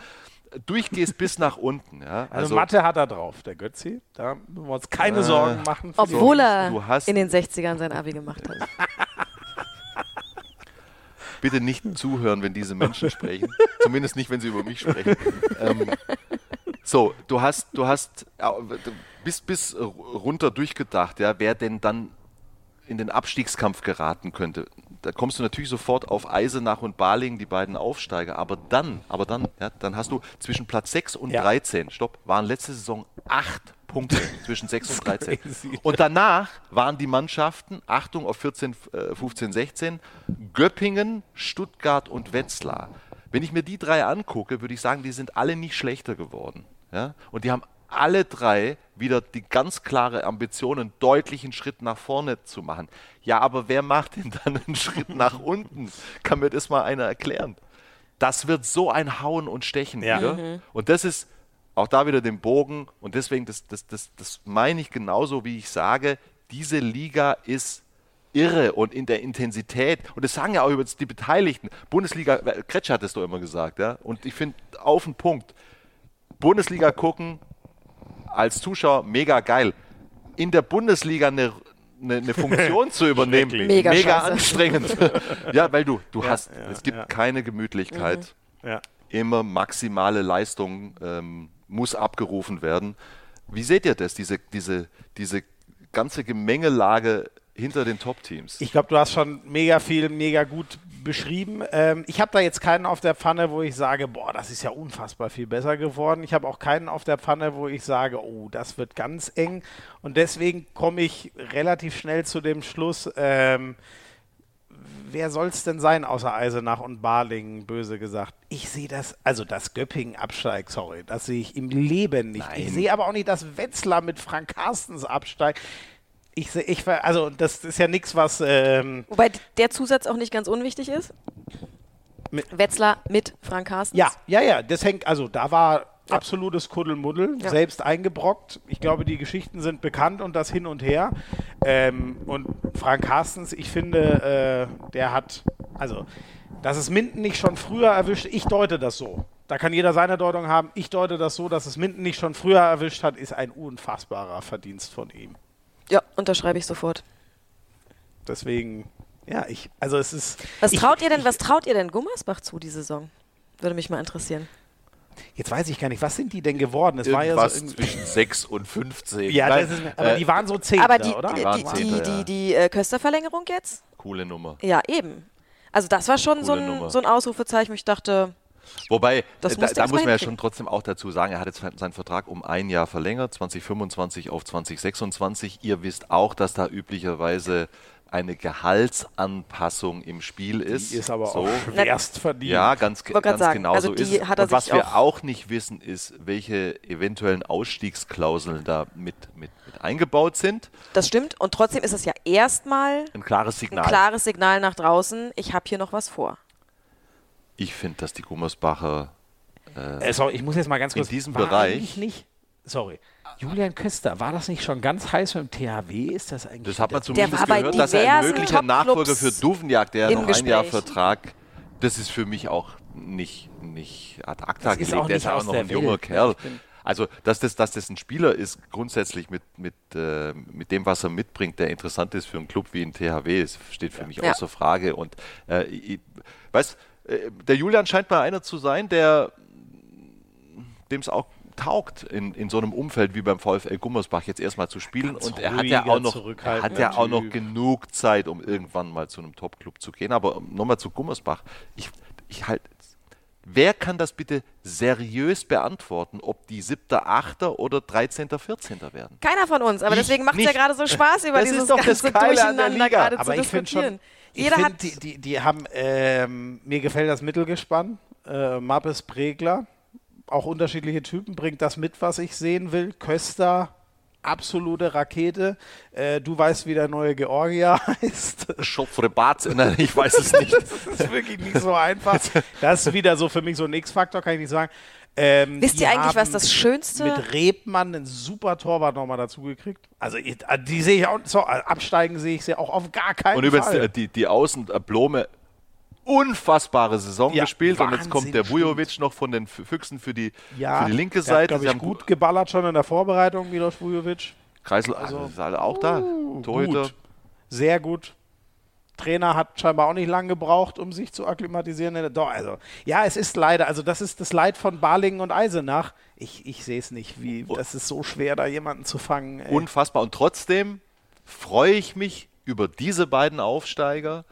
durchgehst bis nach unten, ja, Also, also, Mathe hat er drauf, der Götzi. Da müssen wir uns keine Sorgen machen. für die- Obwohl er du hast- in den 60ern sein Abi gemacht hat. bitte nicht zuhören, wenn diese Menschen sprechen. Zumindest nicht, wenn sie über mich sprechen. ähm, so, du hast, du hast äh, bist bis runter durchgedacht, ja, wer denn dann in den Abstiegskampf geraten könnte. Da kommst du natürlich sofort auf Eisenach und Baling, die beiden Aufsteiger. Aber dann, aber dann, ja, dann hast du zwischen Platz 6 und Ja. 13, stopp, waren letzte Saison acht Punkte zwischen 6 und 13. crazy. Und danach waren die Mannschaften, Achtung auf 14, äh, 15, 16, Göppingen, Stuttgart und Wetzlar. Wenn ich mir die drei angucke, würde ich sagen, die sind alle nicht schlechter geworden. Ja? Und die haben alle drei wieder die ganz klare Ambition, einen deutlichen Schritt nach vorne zu machen. Ja, aber wer macht denn dann einen Schritt nach unten? Kann mir das mal einer erklären? Das wird so ein Hauen und Stechen Ja. wieder. Und das ist auch da wieder den Bogen. Und deswegen, das, das, das, das meine ich genauso, wie ich sage, diese Liga ist irre und in der Intensität. Und das sagen ja auch übrigens die Beteiligten. Bundesliga, Kretsch hat es doch immer gesagt, ja. Und ich finde auf den Punkt. Bundesliga gucken als Zuschauer mega geil. In der Bundesliga eine, eine, eine Funktion zu übernehmen. Mega scheiße. anstrengend. ja, weil du, du hast, ja, es gibt ja. keine Gemütlichkeit. Ja. Immer maximale Leistung ähm, muss abgerufen werden. Wie seht ihr das, diese, diese, diese ganze Gemengelage hinter den Top-Teams? Ich glaube, du hast schon mega viel, mega gut beschrieben. Ähm, ich habe da jetzt keinen auf der Pfanne, wo ich sage, boah, das ist ja unfassbar viel besser geworden. Ich habe auch keinen auf der Pfanne, wo ich sage, oh, das wird ganz eng. Und deswegen komme ich relativ schnell zu dem Schluss, ähm, wer soll es denn sein, außer Eisenach und Balingen, böse gesagt? Ich sehe das, also das Göppingen absteigt, sorry, das sehe ich im Leben nicht. Ich Nein. sehe aber auch nicht, dass Wetzlar mit Frank Carstens absteigt. Ich sehe, ich, also das ist ja nichts, was, ähm, Wobei der Zusatz auch nicht ganz unwichtig ist. Mit- Wetzlar mit Frank Carstens. ja, ja, ja, das hängt, also da war absolutes Kuddelmuddel, Ja. selbst eingebrockt. Ich glaube, die Geschichten sind bekannt und das hin und her. Ähm, und Frank Carstens, ich finde, äh, der hat, also, dass es Minden nicht schon früher erwischt, ich deute das so. Da kann jeder seine Deutung haben. Ich deute das so, dass es Minden nicht schon früher erwischt hat, ist ein unfassbarer Verdienst von ihm. Ja, unterschreibe ich sofort. Deswegen, ja, ich, also es ist. Was ich, traut ihr denn, ich, was traut ihr denn Gummersbach zu, die Saison? Würde mich mal interessieren. Jetzt weiß ich gar nicht, was sind die denn geworden? Es war ja Irgendwas so. irgendwie- zwischen 6 und 15. Ja, Nein, das ist, aber äh, die waren so zehn, Aber die, oder? die, die, Zehnter, die, ja. die, die äh, Kösterverlängerung jetzt? coole Nummer. Ja, eben. Also das war schon so ein, so ein Ausrufezeichen, wo ich dachte, Wobei, Das äh, da, da muss man ja schon trotzdem auch dazu sagen, er hat jetzt seinen Vertrag um ein Jahr verlängert, 2025 auf 2026. Ihr wisst auch, dass da üblicherweise eine Gehaltsanpassung im Spiel ist. Die ist aber so. auch schwerst verdient. Ja, ganz, ganz sagen, genau also so ist es. hat Und was wir auch- nicht wissen, ist, welche eventuellen Ausstiegsklauseln da mit, mit, mit eingebaut sind. Das stimmt. Und trotzdem ist es ja erstmal Ein klares ein Signal. klares Signal nach draußen. Ich habe hier noch was vor. Ich finde, dass die Gummersbacher Äh, sorry, ich muss jetzt mal ganz In kurz. diesem war Bereich- nicht. Sorry. Julian Köster, war das nicht schon ganz heiß dem THW? Ist das eigentlich. Das hat man zumindest gehört, dass er ein möglicher Nachfolger für Duvenjag, der noch ein Jahr Gespräch. Vertrag, das ist für mich auch nicht, nicht ad acta Das ist gelegt. Der ist ja auch aus noch ein junger Welt. Kerl. Ich bin- Also, dass das, dass das ein Spieler ist, grundsätzlich mit, mit, äh, mit dem, was er mitbringt, der interessant ist für einen Club wie ein THW, steht für mich Ja. außer Frage. Und äh, ich, weißt, äh, der Julian scheint mal einer zu sein, der dem es auch taugt, in, in so einem Umfeld wie beim VfL Gummersbach jetzt erstmal zu spielen. Ganz und er hat ja auch noch, hat ja auch noch genug Zeit, um irgendwann mal zu einem Top-Club zu gehen. Aber nochmal zu Gummersbach. Ich, ich halt, wer kann das bitte seriös beantworten, ob die 7., 8. oder 13., 14. werden? Keiner von uns, aber Ich deswegen macht es ja gerade so Spaß, über Das ist dieses doch das ganze Geile an der Durcheinander Liga. gerade Aber zu ich finde diskutieren. schon. Ich Jeder find, hat die, die, die haben, ähm, mir gefällt das Mittelgespann. Äh, Mappes Pregler, auch unterschiedliche Typen, bringt das mit, was ich sehen will. Köster, absolute Rakete. Äh, du weißt, wie der neue Georgier heißt. Schopfre Bart, nein, ich weiß es nicht. Das ist wirklich nicht so einfach. Das ist wieder so für mich so ein X-Faktor, kann ich nicht sagen. Ähm, Wisst ihr eigentlich, was das Schönste Mit Rebmann einen super Torwart nochmal dazu gekriegt. Also ich- die sehe ich auch, so, absteigen sehe ich sie auch auf gar keinen Und übrigens, Fall. die, die, Außen, äh, Blome, unfassbare Saison Ja, gespielt. Und jetzt kommt der Wahnsinn Vujovic noch von den Füchsen für die, ja, für die linke der Seite. Hat, Sie haben gut geballert schon in der Vorbereitung, Milos Vujovic. Kreisel, also, ist alle auch da. Torhüter. Gut. Sehr gut. Trainer hat scheinbar auch nicht lange gebraucht, um sich zu akklimatisieren. Doch, also, ja, es ist leider, also das ist das Leid von Balingen und Eisenach. Ich, ich sehe es nicht, wie, das ist so schwer, da jemanden zu fangen. Ey. Unfassbar. Und trotzdem freue ich mich über diese beiden Aufsteiger,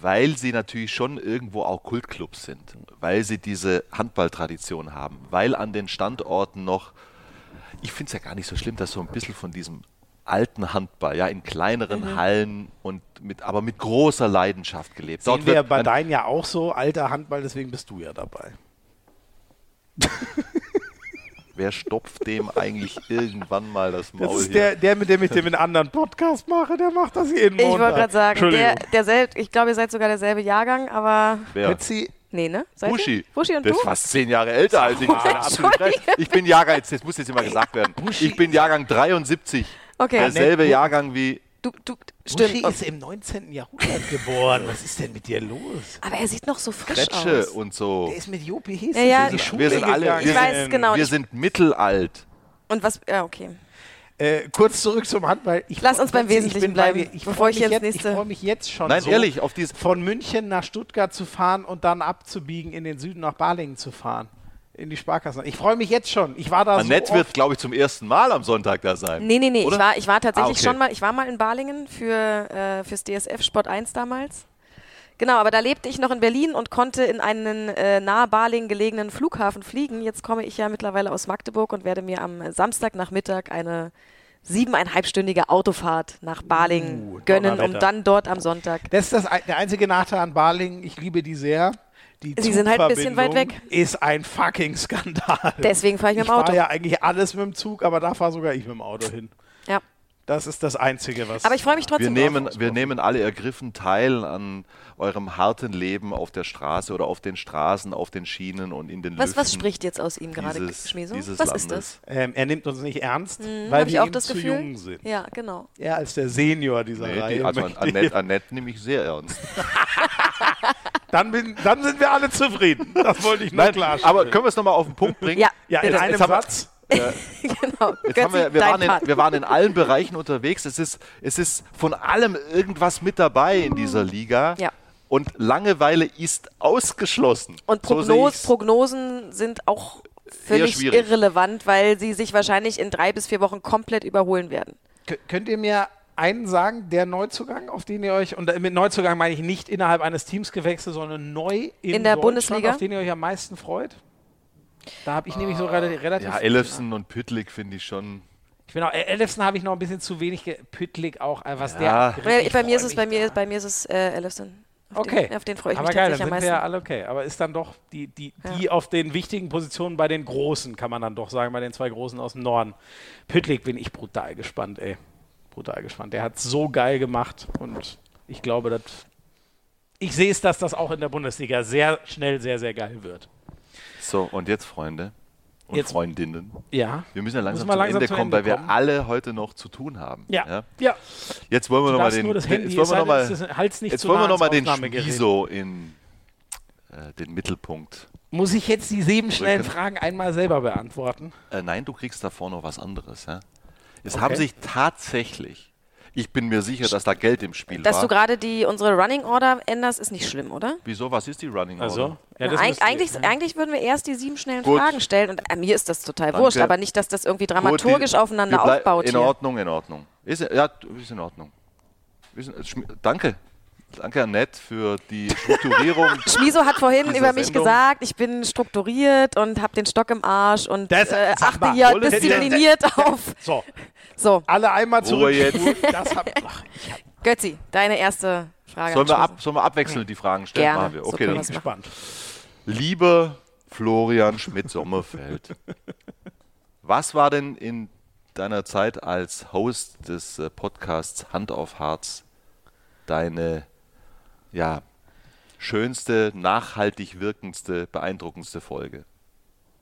weil sie natürlich schon irgendwo auch Kultclubs sind, weil sie diese Handballtradition haben, weil an den Standorten noch, ich finde es ja gar nicht so schlimm, dass so ein bisschen von diesem alten Handball, ja, in kleineren Hallen und mit, aber mit großer Leidenschaft gelebt. Sehen wir wird bei ein- deinen ja auch so, alter Handball, deswegen bist du ja dabei. wer stopft dem eigentlich irgendwann mal das Maul Das ist hier? der, der, mit dem ich den anderen Podcast mache, der macht das jeden Ich Montag. wollte gerade sagen, der, Entschuldigung. derselbe, ich glaube, ihr seid sogar derselbe Jahrgang, aber Wer? Betsy, nee, ne? Seid Buschi. Ihr? Buschi und der du? ist fast zehn Jahre älter als ich. Das hat absolut recht. Ich bin Jahrgang, jetzt, jetzt muss jetzt immer gesagt werden. Ich bin Jahrgang 73. Okay. Derselbe Nett. Jahrgang wie. Du, du, Stimmt. ist im 19. Jahrhundert geboren. Was ist denn mit dir los? Aber er sieht noch so frisch Kretsche aus. und so. Der ist mit Jopi Hess Ja, ja. die Wir Schule sind alle- wir Ich weiß genau. Wir sind mittelalt. Und was, ja, okay. Äh, kurz zurück zum Handball. Ich Lass uns beim Wesentlichen bei bleiben, dir. Ich bevor freu ich jetzt jetzt nächste- Ich freue mich jetzt schon Nein, so, ehrlich, auf diese. von München nach Stuttgart zu fahren und dann abzubiegen, in den Süden nach Balingen zu fahren. In die Sparkasse. Ich freue mich jetzt schon. Ich war da Annette so wird, glaube ich, zum ersten Mal am Sonntag da sein. Nee, nee, nee. Ich war, ich war tatsächlich Ah, okay. schon mal, ich war mal in Balingen für, äh, fürs DSF Sport 1 damals. Genau, aber da lebte ich noch in Berlin und konnte in einen äh, nahe Balingen gelegenen Flughafen fliegen. Jetzt komme ich ja mittlerweile aus Magdeburg und werde mir am Samstagnachmittag eine siebeneinhalbstündige Autofahrt nach Balingen Uh, gönnen, um dann dort am Sonntag. Das ist das, der einzige Nachteil an Balingen. Ich liebe die sehr. Die Sie sind halt ein bisschen weit Zugverbindung Ist ein fucking Skandal. Deswegen fahre ich mit ich dem Auto. fahre ja eigentlich alles mit dem Zug, aber da fahre sogar ich mit dem Auto hin. Ja. Das ist das Einzige, was. Aber ich freue mich Wir trotzdem nehmen, drauf. wir nehmen alle ergriffen teil an eurem harten Leben auf der Straße oder auf den Straßen, auf den Schienen und in den Was, Lüften was spricht jetzt aus ihm gerade, Schmieso? Was Landes. ist das? ähm, er nimmt uns nicht ernst, Hm, weil ich wir auch ihm das zu Gefühl? jung sind. Ja, genau. Er als der Senior dieser Nee, Reihe. die, also Annette, Annette nehme ich sehr ernst. dann, bin, dann sind wir alle zufrieden. Das wollte ich nur Nein, klarstellen. aber können wir es nochmal auf den Punkt bringen? Ja, ja, in einem Satz. genau. Jetzt haben wir, wir, waren in, wir waren in allen Bereichen unterwegs. Es ist, es ist von allem irgendwas mit dabei in dieser Liga. Ja. Und Langeweile ist ausgeschlossen. Und So Prognos, ich's. Prognosen sind auch völlig irrelevant, weil sie sich wahrscheinlich in drei bis vier Wochen komplett überholen werden. Kö- Könnt ihr mir einen sagen, der Neuzugang, auf den ihr euch, und mit Neuzugang meine ich nicht innerhalb eines Teams gewechselt, sondern neu in, In der Deutschland, Bundesliga? auf den ihr euch am meisten freut? Da habe ich nämlich so rela- relativ. Ja, Ellefson und Püttlik finde ich schon. Ich bin auch, äh, Ellefson habe ich noch ein bisschen zu wenig ge- Püttlik auch, äh, was Ja. der. Bei, bei mir ist es, bei mir, bei mir ist es äh, Ellefson. Auf Okay. Den, auf den freue ich aber mich geil, dann tatsächlich sind am wir meisten. ja alle okay. Aber ist dann doch die, die, Ja. die auf den wichtigen Positionen bei den Großen, kann man dann doch sagen, bei den zwei Großen aus dem Norden. Püttlik bin ich brutal gespannt, ey. Brutal gespannt. Der hat so geil gemacht und ich glaube, dass. Ich sehe es, dass das auch in der Bundesliga sehr schnell sehr, sehr geil wird. So, und jetzt, Freunde und Jetzt- Freundinnen, Ja. wir müssen ja langsam wir zum langsam Ende zum kommen, Ende weil wir kommen. alle heute noch zu tun haben. Ja. Ja. Jetzt wollen wir nochmal den, jetzt wollen wir sei noch denn, mal, es ist- halt's nicht jetzt zu wollen wir nah noch mal den. Schmiso in äh, den Mittelpunkt. Muss ich jetzt die sieben schnellen. Fragen einmal selber beantworten? Äh, nein, du kriegst davor noch was anderes. Ja? Es Okay. haben sich tatsächlich, ich bin mir sicher, dass da Geld im Spiel Dass war. du gerade die unsere Running Order änderst, ist nicht schlimm, oder? Wieso? Was ist die Running Also, Order? ja, Na, eig müsst ihr- eigentlich, eigentlich würden wir erst die sieben schnellen Gut. Fragen stellen und äh, mir ist das total Danke. wurscht, aber nicht, dass das irgendwie dramaturgisch Gut, die- aufeinander aufbaut In hier. Ordnung, in Ordnung. Ist, ja, ist in Ordnung. Schm- danke. Danke, Annette, für die Strukturierung. Schmiso hat vorhin über mich Sendung. gesagt, ich bin strukturiert und habe den Stock im Arsch und Das- äh, achte hier Wolle- diszipliniert auf. So, So, alle einmal zurück. jetzt. Das hab, ach, Götzi, deine erste Frage. Sollen wir, ab, sollen wir abwechselnd die Fragen stellen? Gerne, Machen wir. so Okay, können dann machen. gespannt. Lieber Florian Schmidt-Sommerfeld, was war denn in deiner Zeit als Host des äh, Podcasts Hand auf Harz deine ja, schönste, nachhaltig wirkendste, beeindruckendste Folge?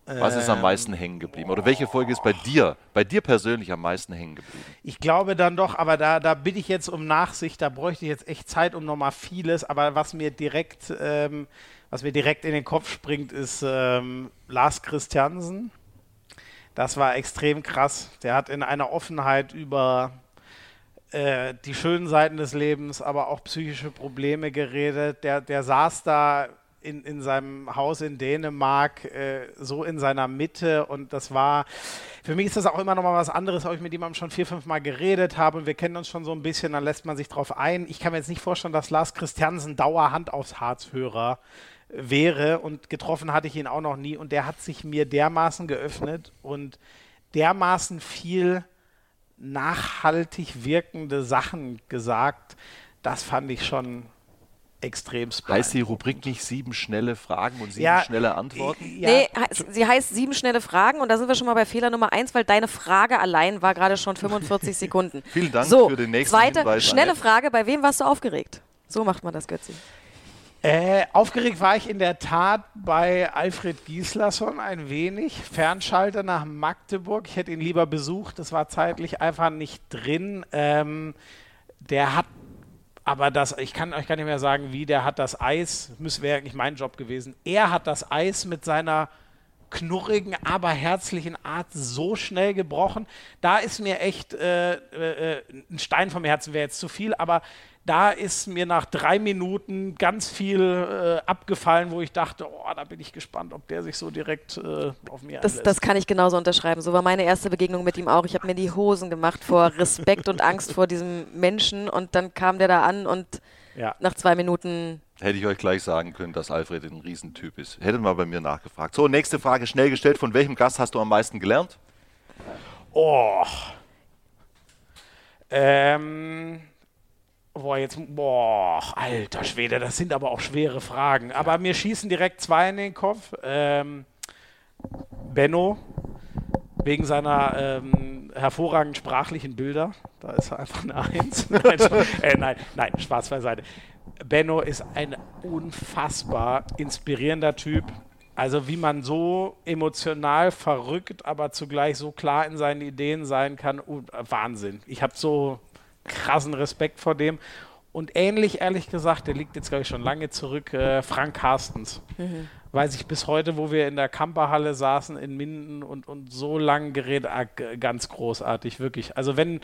Was ist am Ähm, meisten hängen geblieben? Oder welche Folge ist bei dir, bei dir persönlich am meisten hängen geblieben? Ich glaube dann doch, aber da, da bitte ich jetzt um Nachsicht, da bräuchte ich jetzt echt Zeit um nochmal vieles, aber was mir direkt, ähm, was mir direkt in den Kopf springt, ist ähm, Lars Christiansen. Das war extrem krass. Der hat in einer Offenheit über äh, die schönen Seiten des Lebens, aber auch psychische Probleme geredet. Der, der saß da in, in seinem Haus in Dänemark äh, so in seiner Mitte und das war, für mich ist das auch immer noch mal was anderes, ob ich mit jemandem schon vier, fünf Mal geredet habe und wir kennen uns schon so ein bisschen, dann lässt man sich drauf ein. Ich kann mir jetzt nicht vorstellen, dass Lars Christiansen Dauerhand aufs Harzhörer wäre und getroffen hatte ich ihn auch noch nie und der hat sich mir dermaßen geöffnet und dermaßen viel nachhaltig wirkende Sachen gesagt. Das fand ich schon extrem Heißt die Rubrik nicht sieben schnelle Fragen und sieben Ja, schnelle Antworten? Ja, Nee, sie heißt sieben schnelle Fragen und da sind wir schon mal bei Fehler Nummer eins, weil deine Frage allein war gerade schon 45 Sekunden. Vielen Dank so, für den nächsten zweite Hinweis, schnelle Annette. Frage, bei wem warst du aufgeregt? So macht man das, Götzi. Äh, aufgeregt war ich in der Tat bei Alfred Gislason ein wenig. Fernschalter nach Magdeburg. Ich hätte ihn lieber besucht. Das war zeitlich einfach nicht drin. Ähm, der hat aber das, ich kann euch gar nicht mehr sagen, wie, der hat das Eis, müsste wäre eigentlich mein Job gewesen. Er hat das Eis mit seiner knurrigen, aber herzlichen Art so schnell gebrochen. Da ist mir echt äh, äh, ein Stein vom Herzen wäre jetzt zu viel, aber da ist mir nach drei Minuten ganz viel äh, abgefallen, wo ich dachte, oh, da bin ich gespannt, ob der sich so direkt äh, auf mir Das, einlässt. das kann ich genauso unterschreiben. So war meine erste Begegnung mit ihm auch. Ich habe mir die Hosen gemacht vor Respekt und Angst vor diesem Menschen und dann kam der da an und ja. nach zwei Minuten Hätte ich euch gleich sagen können, dass Alfred ein Riesentyp ist. Hättet mal bei mir nachgefragt. So, nächste Frage schnell gestellt. Von welchem Gast hast du am meisten gelernt? Oh. Ähm. Boah, jetzt. Boah, alter Schwede, das sind aber auch schwere Fragen. Aber mir schießen direkt zwei in den Kopf. Ähm, Benno, wegen seiner ähm, hervorragend sprachlichen Bilder. Da ist er einfach eine Eins. nein, äh, nein, nein, Spaß beiseite. Benno ist ein unfassbar inspirierender Typ. Also wie man so emotional verrückt, aber zugleich so klar in seinen Ideen sein kann, uh, Wahnsinn. Ich habe so krassen Respekt vor dem. Und ähnlich, ehrlich gesagt, der liegt jetzt, glaube ich, schon lange zurück, äh, Frank Carstens. Weiß ich bis heute, wo wir in der Kamperhalle saßen in Minden und, und so lang geredet, ah, g- ganz großartig, wirklich. Also wenn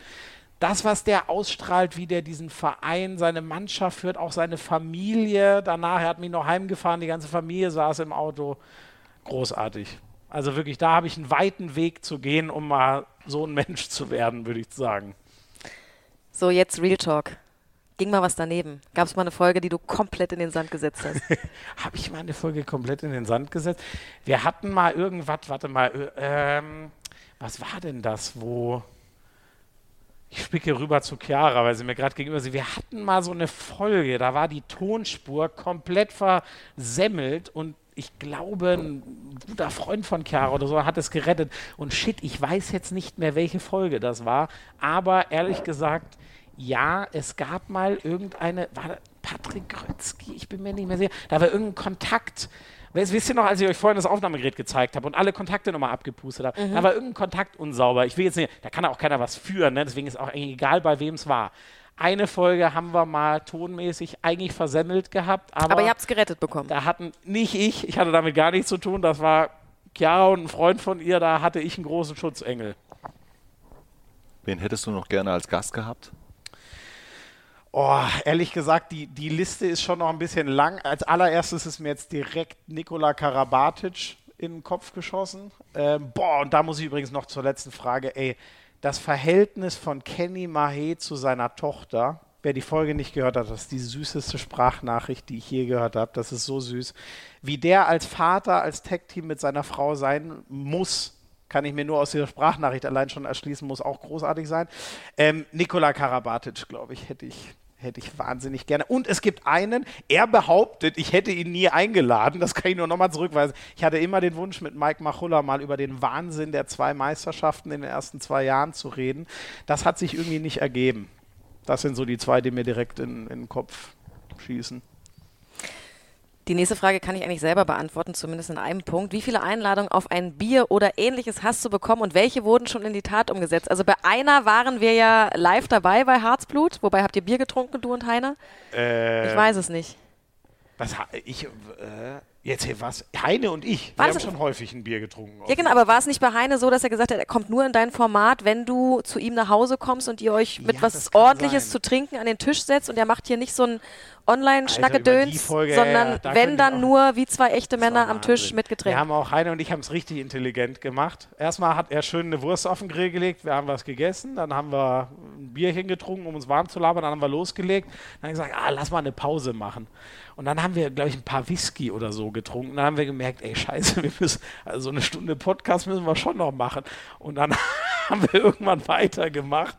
das, was der ausstrahlt, wie der diesen Verein, seine Mannschaft führt, auch seine Familie, danach, er hat mich noch heimgefahren, die ganze Familie saß im Auto, großartig. Also wirklich, da habe ich einen weiten Weg zu gehen, um mal so ein Mensch zu werden, würde ich sagen. So, jetzt Real Talk. Ging mal was daneben? Gab es mal eine Folge, die du komplett in den Sand gesetzt hast? Habe ich meine Folge komplett in den Sand gesetzt? Wir hatten mal irgendwas, warte mal, äh, ähm, was war denn das, wo ich spicke rüber zu Chiara, weil sie mir gerade gegenüber sind. Wir hatten mal so eine Folge, da war die Tonspur komplett versemmelt und ich glaube, ein guter Freund von Chiara oder so hat es gerettet. Und shit, ich weiß jetzt nicht mehr, welche Folge das war, aber ehrlich gesagt, ja, es gab mal irgendeine, war das Patrick Grötzky, ich bin mir nicht mehr sicher, da war irgendein Kontakt. Wisst ihr noch, als ich euch vorhin das Aufnahmegerät gezeigt habe und alle Kontakte nochmal abgepustet habe, mhm. da war irgendein Kontakt unsauber. Ich will jetzt nicht, da kann auch keiner was führen, ne? deswegen ist auch eigentlich egal, bei wem es war. Eine Folge haben wir mal tonmäßig eigentlich versemmelt gehabt. Aber, aber ihr habt es gerettet bekommen. Da hatten nicht ich, ich hatte damit gar nichts zu tun, das war Chiara und ein Freund von ihr, da hatte ich einen großen Schutzengel. Wen hättest du noch gerne als Gast gehabt? Oh, ehrlich gesagt, die, die Liste ist schon noch ein bisschen lang. Als allererstes ist mir jetzt direkt Nikola Karabatic in den Kopf geschossen. Ähm, boah, und da muss ich übrigens noch zur letzten Frage. Ey, das Verhältnis von Kenny Mahé zu seiner Tochter, wer die Folge nicht gehört hat, das ist die süßeste Sprachnachricht, die ich je gehört habe. Das ist so süß. Wie der als Vater, als Tech-Team mit seiner Frau sein muss, kann ich mir nur aus dieser Sprachnachricht allein schon erschließen, muss auch großartig sein. Ähm, Nikola Karabatic, glaube ich, hätte ich hätte ich wahnsinnig gerne. Und es gibt einen, er behauptet, ich hätte ihn nie eingeladen. Das kann ich nur nochmal zurückweisen. Ich hatte immer den Wunsch, mit Mike Machulla mal über den Wahnsinn der zwei Meisterschaften in den ersten zwei Jahren zu reden. Das hat sich irgendwie nicht ergeben. Das sind so die zwei, die mir direkt in, in den Kopf schießen. Die nächste Frage kann ich eigentlich selber beantworten, zumindest in einem Punkt. Wie viele Einladungen auf ein Bier oder ähnliches hast du bekommen und welche wurden schon in die Tat umgesetzt? Also bei einer waren wir ja live dabei bei Harzblut. Wobei habt ihr Bier getrunken, du und Heiner? Äh, ich weiß es nicht. Was, ich, äh, Jetzt hier was? Heine und ich, wir haben schon häufig ein Bier getrunken. Ja, genau, aber war es nicht bei Heine so, dass er gesagt hat, er kommt nur in dein Format, wenn du zu ihm nach Hause kommst und ihr euch mit ja, was Ordentliches sein. zu trinken an den Tisch setzt und er macht hier nicht so ein Online-Schnackedöns, sondern ja, wenn dann nur wie zwei echte Männer am Tisch mit Getränken. Wir haben auch, Heine und ich haben es richtig intelligent gemacht. Erstmal hat er schön eine Wurst auf den Grill gelegt, wir haben was gegessen, dann haben wir ein Bierchen getrunken, um uns warm zu labern, dann haben wir losgelegt, dann haben wir gesagt, ah, lass mal eine Pause machen. Und dann haben wir, glaube ich, ein paar Whisky oder so getrunken. Dann haben wir gemerkt, ey, scheiße, wir müssen, also eine Stunde Podcast müssen wir schon noch machen. Und dann haben wir irgendwann weitergemacht.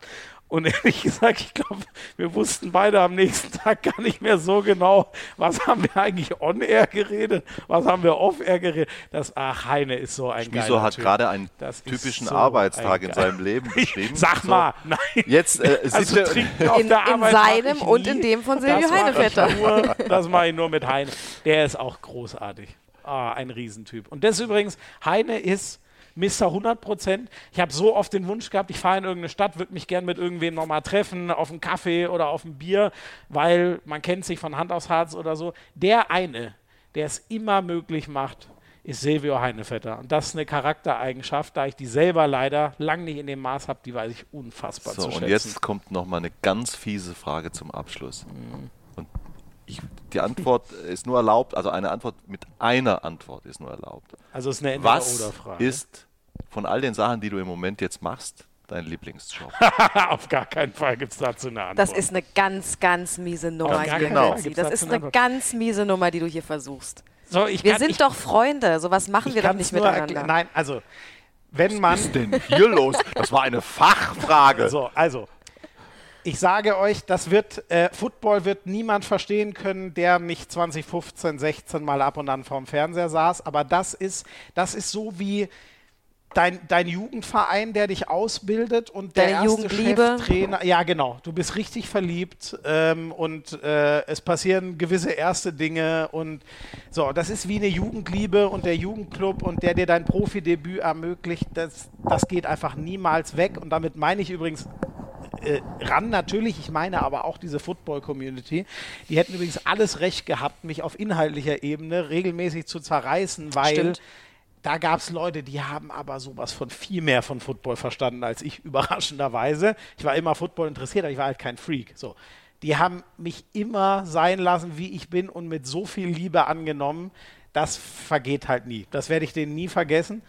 Und ehrlich gesagt, ich glaube, wir wussten beide am nächsten Tag gar nicht mehr so genau, was haben wir eigentlich on-air geredet, was haben wir off-air geredet. Das, ach, Heine ist so ein Wieso hat gerade einen das typischen so Arbeitstag ein in seinem Leben beschrieben. Sag mal, nein. Jetzt äh, also in, in seinem und in dem von Silvio Heinevetter. Das mache ich nur mit Heine. Der ist auch großartig. Ah, ein Riesentyp. Und das übrigens, Heine ist Mr. 100 Prozent. Ich habe so oft den Wunsch gehabt, ich fahre in irgendeine Stadt, würde mich gern mit irgendwem nochmal treffen, auf einen Kaffee oder auf ein Bier, weil man kennt sich von Hand aus Harz oder so. Der eine, der es immer möglich macht, ist Silvio Heinevetter. Und das ist eine Charaktereigenschaft, da ich die selber leider lang nicht in dem Maß habe, die weiß ich unfassbar so, zu schätzen. Und jetzt kommt nochmal eine ganz fiese Frage zum Abschluss. Mhm. Ich, die Antwort ist nur erlaubt, also eine Antwort mit einer Antwort ist nur erlaubt. Also es ist eine Entweder-Oder-Frage. Was ist von all den Sachen, die du im Moment jetzt machst, dein Lieblingsjob? Auf gar keinen Fall gibt es dazu eine Antwort. Das ist eine ganz, ganz miese Nummer. Genau. Das ist eine ganz miese Nummer, die du hier versuchst. So, Wir kann, sind ich, doch Freunde, sowas machen wir doch nicht miteinander. Nein, also wenn man. Was ist denn hier los? Das war eine Fachfrage. So, also ich sage euch, das wird, äh, Football wird niemand verstehen können, der nicht 2015, 16 mal ab und an vorm Fernseher saß. Aber das ist, das ist so wie dein, dein Jugendverein, der dich ausbildet und der Deine erste Cheftrainer. Ja, genau. Du bist richtig verliebt ähm, und äh, es passieren gewisse erste Dinge und so. Das ist wie eine Jugendliebe und der Jugendclub und der dir dein Profidebüt ermöglicht. Das, das geht einfach niemals weg. Und damit meine ich übrigens äh, ran natürlich, ich meine aber auch diese Football-Community, die hätten übrigens alles recht gehabt, mich auf inhaltlicher Ebene regelmäßig zu zerreißen, weil Stimmt. da gab es Leute, die haben aber sowas von viel mehr von Football verstanden als ich, überraschenderweise. Ich war immer Football interessiert, aber ich war halt kein Freak. So. Die haben mich immer sein lassen, wie ich bin und mit so viel Liebe angenommen. Das vergeht halt nie. Das werde ich denen nie vergessen.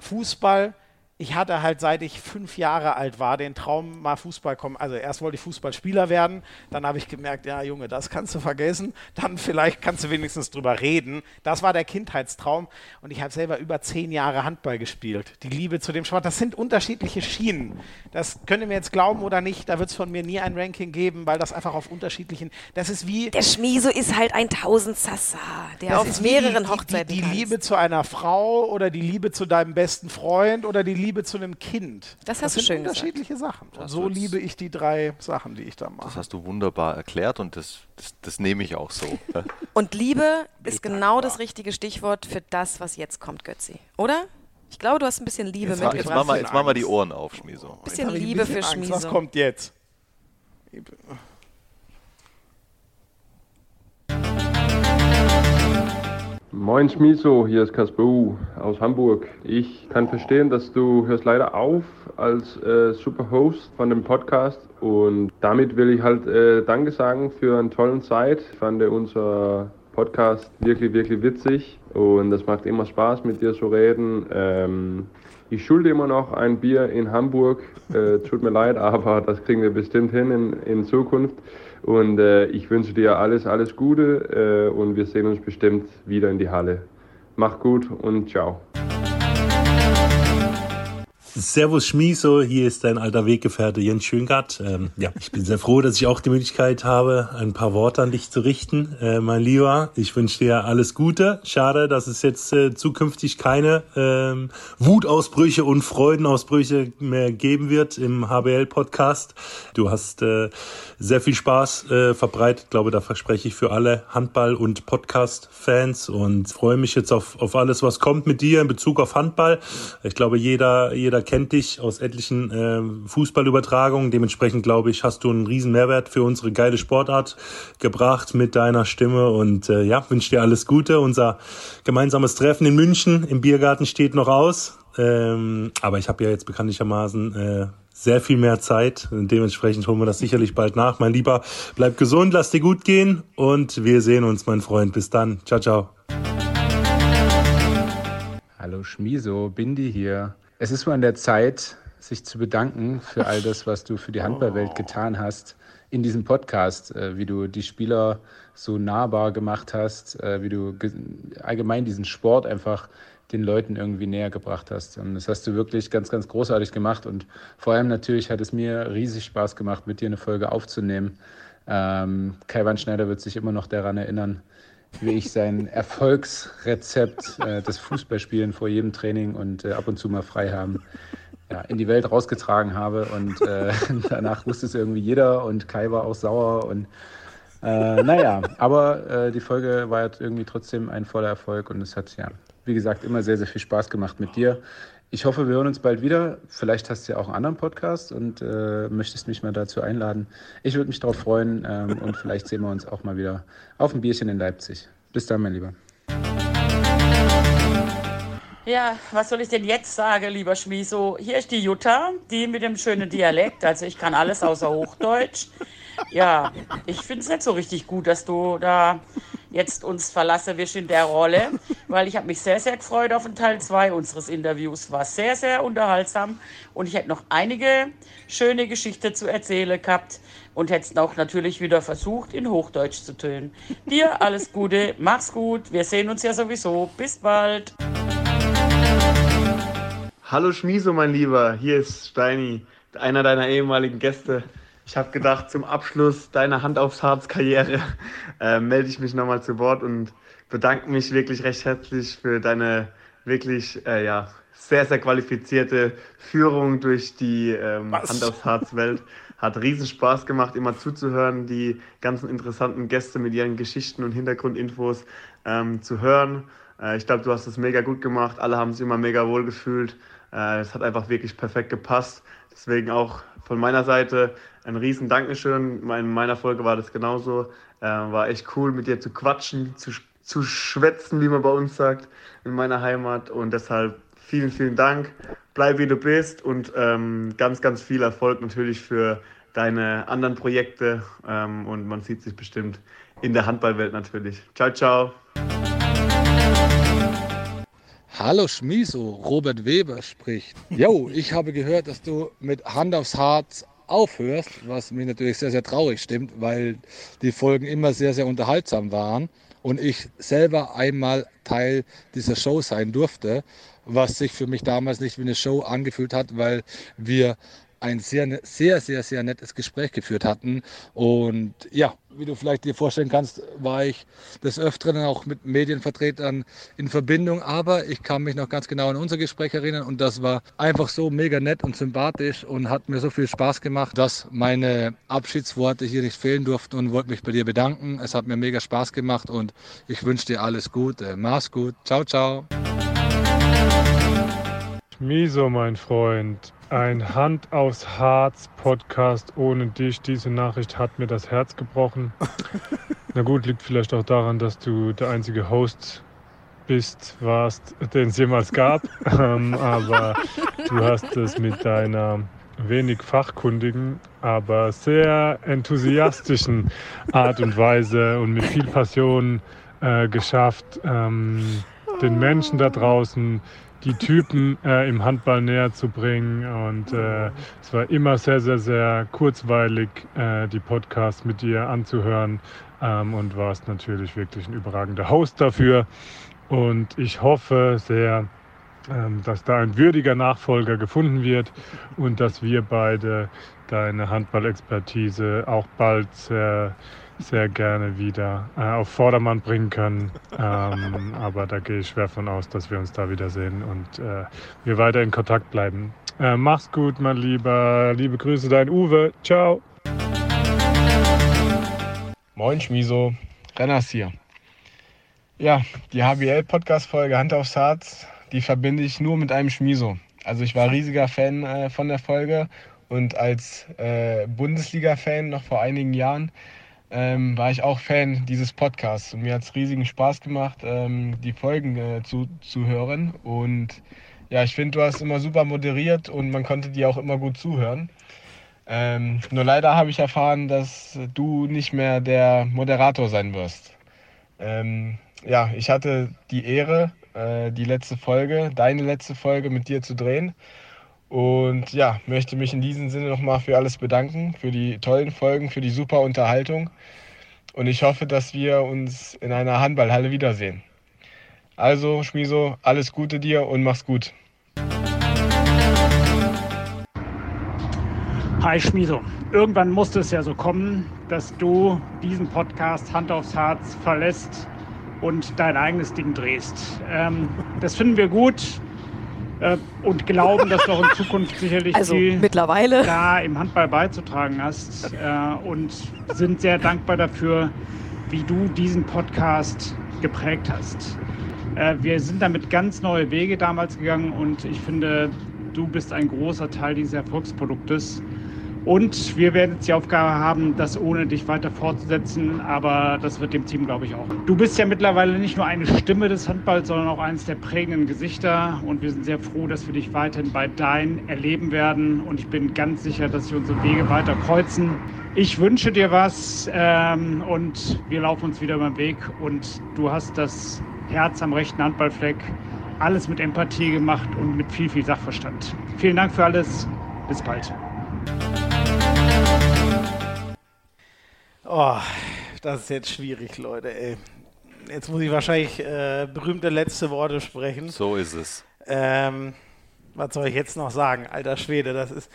Fußball ich hatte halt seit ich fünf Jahre alt war den Traum, mal Fußball kommen. Also erst wollte ich Fußballspieler werden, dann habe ich gemerkt, ja Junge, das kannst du vergessen. Dann vielleicht kannst du wenigstens drüber reden. Das war der Kindheitstraum und ich habe selber über zehn Jahre Handball gespielt. Die Liebe zu dem Sport, das sind unterschiedliche Schienen. Das könnt ihr mir jetzt glauben oder nicht, da wird es von mir nie ein Ranking geben, weil das einfach auf unterschiedlichen, das ist wie... Der Schmieso ist halt ein Tausendsassa, der auf mehreren die, Hochzeiten Die, die, die Liebe zu einer Frau oder die Liebe zu deinem besten Freund oder die Liebe zu einem Kind. Das hast das du schön unterschiedliche gesagt. Sachen. Und so liebe ich die drei Sachen, die ich da mache. Das hast du wunderbar erklärt und das, das, das nehme ich auch so. und Liebe ist genau das richtige Stichwort für das, was jetzt kommt, Götzi. Oder? Ich glaube, du hast ein bisschen Liebe jetzt mitgebracht. Jetzt machen wir, jetzt machen wir die Ohren auf, Schmieso. Ein bisschen Liebe ein bisschen für Schmieso. Was kommt jetzt? Moin Schmiso, hier ist Kasper U aus Hamburg. Ich kann verstehen, dass du hörst leider auf als äh, Superhost von dem Podcast und damit will ich halt äh, Danke sagen für eine tolle Zeit. Ich fand unser Podcast wirklich, wirklich witzig und das macht immer Spaß mit dir zu reden. Ähm, ich schulde immer noch ein Bier in Hamburg. Äh, tut mir leid, aber das kriegen wir bestimmt hin in, in Zukunft. Und äh, ich wünsche dir alles, alles Gute äh, und wir sehen uns bestimmt wieder in die Halle. Mach gut und ciao. Servus Schmieso, hier ist dein alter Weggefährte Jens Schöngart. Ähm, ja, ich bin sehr froh, dass ich auch die Möglichkeit habe, ein paar Worte an dich zu richten. Äh, mein Lieber, ich wünsche dir alles Gute. Schade, dass es jetzt äh, zukünftig keine ähm, Wutausbrüche und Freudenausbrüche mehr geben wird im HBL-Podcast. Du hast äh, sehr viel Spaß äh, verbreitet. Ich glaube, da verspreche ich für alle Handball- und Podcast-Fans und freue mich jetzt auf, auf alles, was kommt mit dir in Bezug auf Handball. Ich glaube, jeder, jeder kennt dich aus etlichen äh, Fußballübertragungen. Dementsprechend glaube ich, hast du einen riesen Mehrwert für unsere geile Sportart gebracht mit deiner Stimme und äh, ja, wünsche dir alles Gute. Unser gemeinsames Treffen in München im Biergarten steht noch aus. Ähm, aber ich habe ja jetzt bekanntlichermaßen äh, sehr viel mehr Zeit. Dementsprechend holen wir das sicherlich bald nach. Mein Lieber, bleib gesund, lass dir gut gehen und wir sehen uns, mein Freund. Bis dann. Ciao, ciao. Hallo Schmiso, Bindi hier. Es ist mal an der Zeit, sich zu bedanken für all das, was du für die Handballwelt getan hast in diesem Podcast, äh, wie du die Spieler so nahbar gemacht hast, äh, wie du allgemein diesen Sport einfach den Leuten irgendwie näher gebracht hast. Und das hast du wirklich ganz, ganz großartig gemacht. Und vor allem natürlich hat es mir riesig Spaß gemacht, mit dir eine Folge aufzunehmen. Ähm, Kai Wandschneider wird sich immer noch daran erinnern, wie ich sein Erfolgsrezept äh, des Fußballspielen vor jedem Training und äh, ab und zu mal frei haben ja, in die Welt rausgetragen habe. Und äh, danach wusste es irgendwie jeder und Kai war auch sauer. Und äh, naja, aber äh, die Folge war jetzt irgendwie trotzdem ein voller Erfolg und es hat ja, wie gesagt, immer sehr, sehr viel Spaß gemacht mit dir. Ich hoffe, wir hören uns bald wieder. Vielleicht hast du ja auch einen anderen Podcast und äh, möchtest mich mal dazu einladen. Ich würde mich darauf freuen ähm, und vielleicht sehen wir uns auch mal wieder auf ein Bierchen in Leipzig. Bis dann, mein Lieber. Ja, was soll ich denn jetzt sagen, lieber Schmieso? Hier ist die Jutta, die mit dem schönen Dialekt. Also ich kann alles außer Hochdeutsch. Ja, ich finde es nicht so richtig gut, dass du da jetzt uns verlassen wirst in der Rolle, weil ich habe mich sehr, sehr gefreut auf den Teil 2 unseres Interviews. War sehr, sehr unterhaltsam und ich hätte noch einige schöne Geschichten zu erzählen gehabt und hätte es auch natürlich wieder versucht, in Hochdeutsch zu tönen. Dir alles Gute, mach's gut, wir sehen uns ja sowieso. Bis bald. Hallo Schmieso, mein Lieber, hier ist Steini, einer deiner ehemaligen Gäste. Ich habe gedacht, zum Abschluss deiner Hand aufs Harz Karriere äh, melde ich mich nochmal zu Wort und bedanke mich wirklich recht herzlich für deine wirklich äh, ja, sehr, sehr qualifizierte Führung durch die ähm, Hand aufs Harz Welt. Hat riesen Spaß gemacht, immer zuzuhören, die ganzen interessanten Gäste mit ihren Geschichten und Hintergrundinfos ähm, zu hören. Äh, ich glaube, du hast es mega gut gemacht. Alle haben sich immer mega wohl gefühlt. Äh, es hat einfach wirklich perfekt gepasst. Deswegen auch von meiner Seite ein riesen Dankeschön. In meiner Folge war das genauso. Äh, war echt cool, mit dir zu quatschen, zu, zu schwätzen, wie man bei uns sagt, in meiner Heimat. Und deshalb vielen, vielen Dank. Bleib wie du bist und ähm, ganz, ganz viel Erfolg natürlich für deine anderen Projekte. Ähm, und man sieht sich bestimmt in der Handballwelt natürlich. Ciao, ciao. Hallo Schmiso, Robert Weber spricht. Jo, ich habe gehört, dass du mit Hand aufs Harz aufhörst, was mich natürlich sehr, sehr traurig stimmt, weil die Folgen immer sehr, sehr unterhaltsam waren und ich selber einmal Teil dieser Show sein durfte, was sich für mich damals nicht wie eine Show angefühlt hat, weil wir ein sehr, ne, sehr, sehr, sehr nettes Gespräch geführt hatten. Und ja, wie du vielleicht dir vorstellen kannst, war ich des Öfteren auch mit Medienvertretern in Verbindung. Aber ich kann mich noch ganz genau an unser Gespräch erinnern und das war einfach so mega nett und sympathisch und hat mir so viel Spaß gemacht, dass meine Abschiedsworte hier nicht fehlen durften und wollte mich bei dir bedanken. Es hat mir mega Spaß gemacht und ich wünsche dir alles Gute. Mach's gut. Ciao, ciao. Miso, mein Freund. Ein Hand aufs Harz Podcast ohne dich. Diese Nachricht hat mir das Herz gebrochen. Na gut, liegt vielleicht auch daran, dass du der einzige Host bist, warst, den es jemals gab. ähm, aber du hast es mit deiner wenig fachkundigen, aber sehr enthusiastischen Art und Weise und mit viel Passion äh, geschafft, ähm, den Menschen da draußen die Typen äh, im Handball näher zu bringen. Und äh, es war immer sehr, sehr, sehr kurzweilig, äh, die Podcasts mit dir anzuhören. Ähm, und warst natürlich wirklich ein überragender Host dafür. Und ich hoffe sehr, ähm, dass da ein würdiger Nachfolger gefunden wird und dass wir beide deine Handballexpertise auch bald sehr sehr gerne wieder äh, auf Vordermann bringen können. Ähm, aber da gehe ich schwer von aus, dass wir uns da wiedersehen und äh, wir weiter in Kontakt bleiben. Äh, mach's gut, mein Lieber. Liebe Grüße, dein Uwe. Ciao. Moin, Schmiso. Renners hier. Ja, die HBL-Podcast-Folge Hand aufs Herz, die verbinde ich nur mit einem Schmiso. Also ich war riesiger Fan äh, von der Folge und als äh, Bundesliga-Fan noch vor einigen Jahren ähm, war ich auch Fan dieses Podcasts. Und mir hat es riesigen Spaß gemacht, ähm, die Folgen äh, zu, zu hören. Und ja, ich finde, du hast immer super moderiert und man konnte dir auch immer gut zuhören. Ähm, nur leider habe ich erfahren, dass du nicht mehr der Moderator sein wirst. Ähm, ja, ich hatte die Ehre, äh, die letzte Folge, deine letzte Folge mit dir zu drehen. Und ja, möchte mich in diesem Sinne nochmal für alles bedanken, für die tollen Folgen, für die super Unterhaltung. Und ich hoffe, dass wir uns in einer Handballhalle wiedersehen. Also, Schmiso, alles Gute dir und mach's gut. Hi Schmiso, irgendwann musste es ja so kommen, dass du diesen Podcast Hand aufs Herz verlässt und dein eigenes Ding drehst. Ähm, das finden wir gut äh, und glauben, dass du auch in Zukunft sicherlich also, viel mittlerweile. da im Handball beizutragen hast äh, und sind sehr dankbar dafür, wie du diesen Podcast geprägt hast. Äh, wir sind damit ganz neue Wege damals gegangen und ich finde, du bist ein großer Teil dieses Erfolgsproduktes. Und wir werden jetzt die Aufgabe haben, das ohne dich weiter fortzusetzen, aber das wird dem Team, glaube ich, auch. Du bist ja mittlerweile nicht nur eine Stimme des Handballs, sondern auch eines der prägenden Gesichter und wir sind sehr froh, dass wir dich weiterhin bei Dein erleben werden und ich bin ganz sicher, dass sich unsere Wege weiter kreuzen. Ich wünsche dir was ähm, und wir laufen uns wieder den Weg und du hast das Herz am rechten Handballfleck, alles mit Empathie gemacht und mit viel, viel Sachverstand. Vielen Dank für alles. Bis bald. Oh, das ist jetzt schwierig, Leute, ey. Jetzt muss ich wahrscheinlich äh, berühmte letzte Worte sprechen. So ist es. Ähm, was soll ich jetzt noch sagen? Alter Schwede, das ist.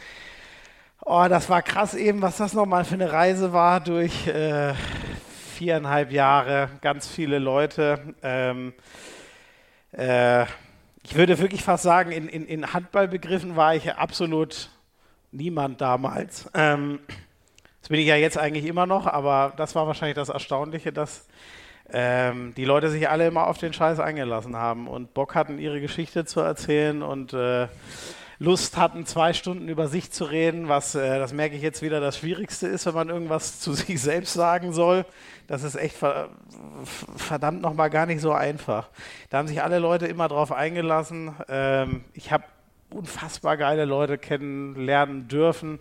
Oh, das war krass eben, was das nochmal für eine Reise war durch äh, viereinhalb Jahre, ganz viele Leute. Ähm, äh, ich würde wirklich fast sagen, in, in, in Handballbegriffen war ich absolut niemand damals. Ähm, das bin ich ja jetzt eigentlich immer noch, aber das war wahrscheinlich das Erstaunliche, dass ähm, die Leute sich alle immer auf den Scheiß eingelassen haben und Bock hatten, ihre Geschichte zu erzählen und äh, Lust hatten, zwei Stunden über sich zu reden, was, äh, das merke ich jetzt wieder, das Schwierigste ist, wenn man irgendwas zu sich selbst sagen soll. Das ist echt ver verdammt nochmal gar nicht so einfach. Da haben sich alle Leute immer drauf eingelassen. Ähm, ich habe unfassbar geile Leute kennenlernen dürfen.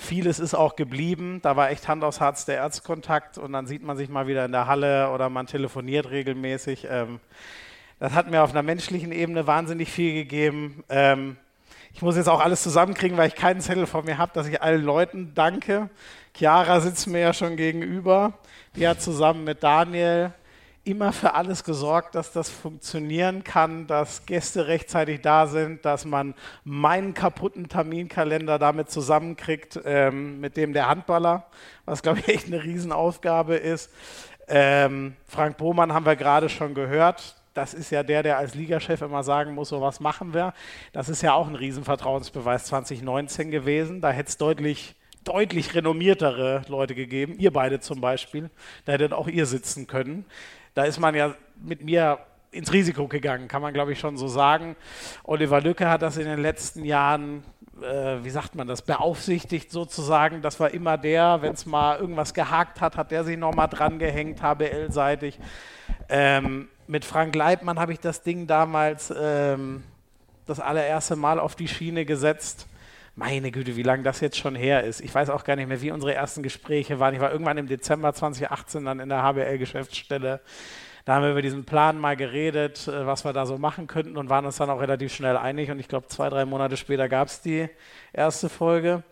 Vieles ist auch geblieben. Da war echt Hand aufs Herz der Erzkontakt und dann sieht man sich mal wieder in der Halle oder man telefoniert regelmäßig. Ähm, Das hat mir auf einer menschlichen Ebene wahnsinnig viel gegeben. Ähm, ich muss jetzt auch alles zusammenkriegen, weil ich keinen Zettel vor mir habe, dass ich allen Leuten danke. Chiara sitzt mir ja schon gegenüber. Die hat zusammen mit Daniel immer für alles gesorgt, dass das funktionieren kann, dass Gäste rechtzeitig da sind, dass man meinen kaputten Terminkalender damit zusammenkriegt, ähm, mit dem der Handballer, was glaube ich echt eine Riesenaufgabe ist. Ähm, Frank Bohmann haben wir gerade schon gehört. Das ist ja der, der als Ligachef immer sagen muss, so was machen wir. Das ist ja auch ein Riesenvertrauensbeweis 2019 gewesen. Da hätte es deutlich deutlich renommiertere Leute gegeben, ihr beide zum Beispiel, da hättet auch ihr sitzen können da ist man ja mit mir ins Risiko gegangen, kann man glaube ich schon so sagen. Oliver Lücke hat das in den letzten Jahren, äh, wie sagt man das, beaufsichtigt sozusagen. Das war immer der, wenn es mal irgendwas gehakt hat, hat der sich nochmal dran gehängt, HBL-seitig. Ähm, mit Frank Leibmann habe ich das Ding damals ähm, das allererste Mal auf die Schiene gesetzt. Meine Güte, wie lange das jetzt schon her ist. Ich weiß auch gar nicht mehr, wie unsere ersten Gespräche waren. Ich war irgendwann im Dezember 2018 dann in der HBL-Geschäftsstelle. Da haben wir über diesen Plan mal geredet, äh, was wir da so machen könnten und waren uns dann auch relativ schnell einig. Und ich glaube, zwei, drei Monate später gab es die erste Folge.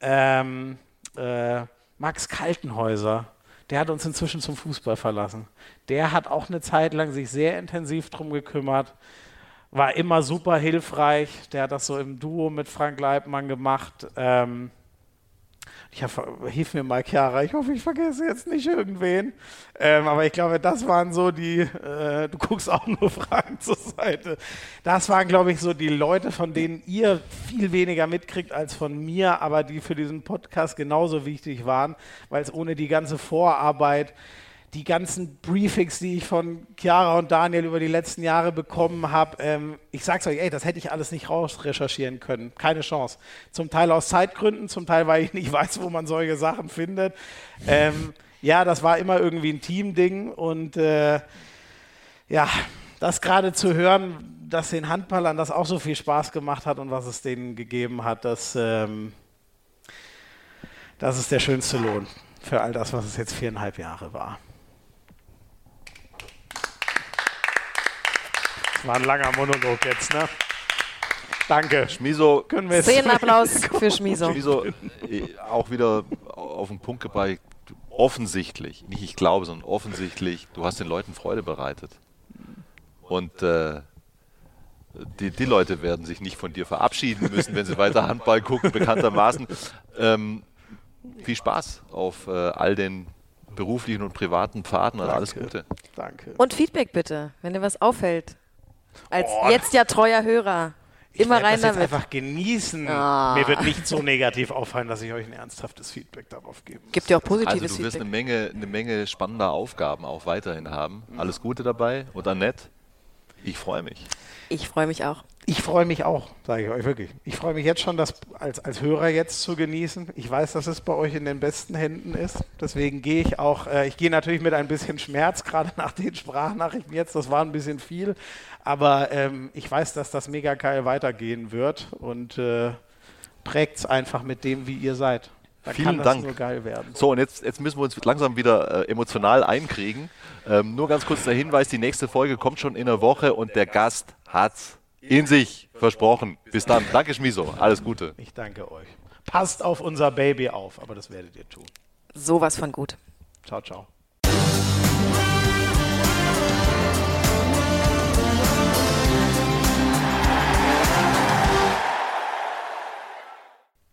Ähm, äh, Max Kaltenhäuser, der hat uns inzwischen zum Fußball verlassen. Der hat auch eine Zeit lang sich sehr intensiv darum gekümmert, war immer super hilfreich. Der hat das so im Duo mit Frank Leibmann gemacht. Ähm, ich hab, hilf mir mal, Chiara, ich hoffe, ich vergesse jetzt nicht irgendwen. Ähm, aber ich glaube, das waren so die, äh, du guckst auch nur Fragen zur Seite. Das waren, glaube ich, so die Leute, von denen ihr viel weniger mitkriegt als von mir, aber die für diesen Podcast genauso wichtig waren, weil es ohne die ganze Vorarbeit die ganzen Briefings, die ich von Chiara und Daniel über die letzten Jahre bekommen habe, ähm, ich sag's euch, ey, das hätte ich alles nicht rausrecherchieren können. Keine Chance. Zum Teil aus Zeitgründen, zum Teil, weil ich nicht weiß, wo man solche Sachen findet. Ähm, ja, das war immer irgendwie ein Teamding und äh, ja, das gerade zu hören, dass den Handballern das auch so viel Spaß gemacht hat und was es denen gegeben hat, das, ähm, das ist der schönste Lohn für all das, was es jetzt viereinhalb Jahre war. War ein langer Monolog jetzt, ne? Danke. Schmiso. Können wir Applaus für Schmiso. Schmiso, äh, auch wieder auf den Punkt gebracht. Offensichtlich, nicht ich glaube, sondern offensichtlich, du hast den Leuten Freude bereitet. Und äh, die, die, Leute werden sich nicht von dir verabschieden müssen, wenn sie weiter Handball gucken, bekanntermaßen. Ähm, viel Spaß auf äh, all den beruflichen und privaten Pfaden und alles Gute. Danke. Und Feedback bitte, wenn dir was auffällt. Als oh, jetzt ja treuer Hörer. Immer ich rein das damit. Jetzt einfach genießen. Oh. Mir wird nicht so negativ auffallen, dass ich euch ein ernsthaftes Feedback darauf gebe. Gibt ja auch positives Also du wirst eine Menge, eine Menge spannender Aufgaben auch weiterhin haben. Alles Gute dabei und Annette, ich freue mich. Ich freue mich auch. Ich freue mich auch, sage ich euch wirklich. Ich freue mich jetzt schon, das als, als Hörer jetzt zu genießen. Ich weiß, dass es bei euch in den besten Händen ist. Deswegen gehe ich auch, äh, ich gehe natürlich mit ein bisschen Schmerz, gerade nach den Sprachnachrichten jetzt. Das war ein bisschen viel. Aber ähm, ich weiß, dass das mega geil weitergehen wird und äh, prägt es einfach mit dem, wie ihr seid. Da Vielen Dank. So, und jetzt, jetzt müssen wir uns langsam wieder äh, emotional einkriegen. Ähm, nur ganz kurz der Hinweis: Die nächste Folge kommt schon in einer Woche und der Gast hat's in sich versprochen. Bis dann. Danke, Schmiso. Alles Gute. Ich danke euch. Passt auf unser Baby auf, aber das werdet ihr tun. Sowas von gut. Ciao, ciao.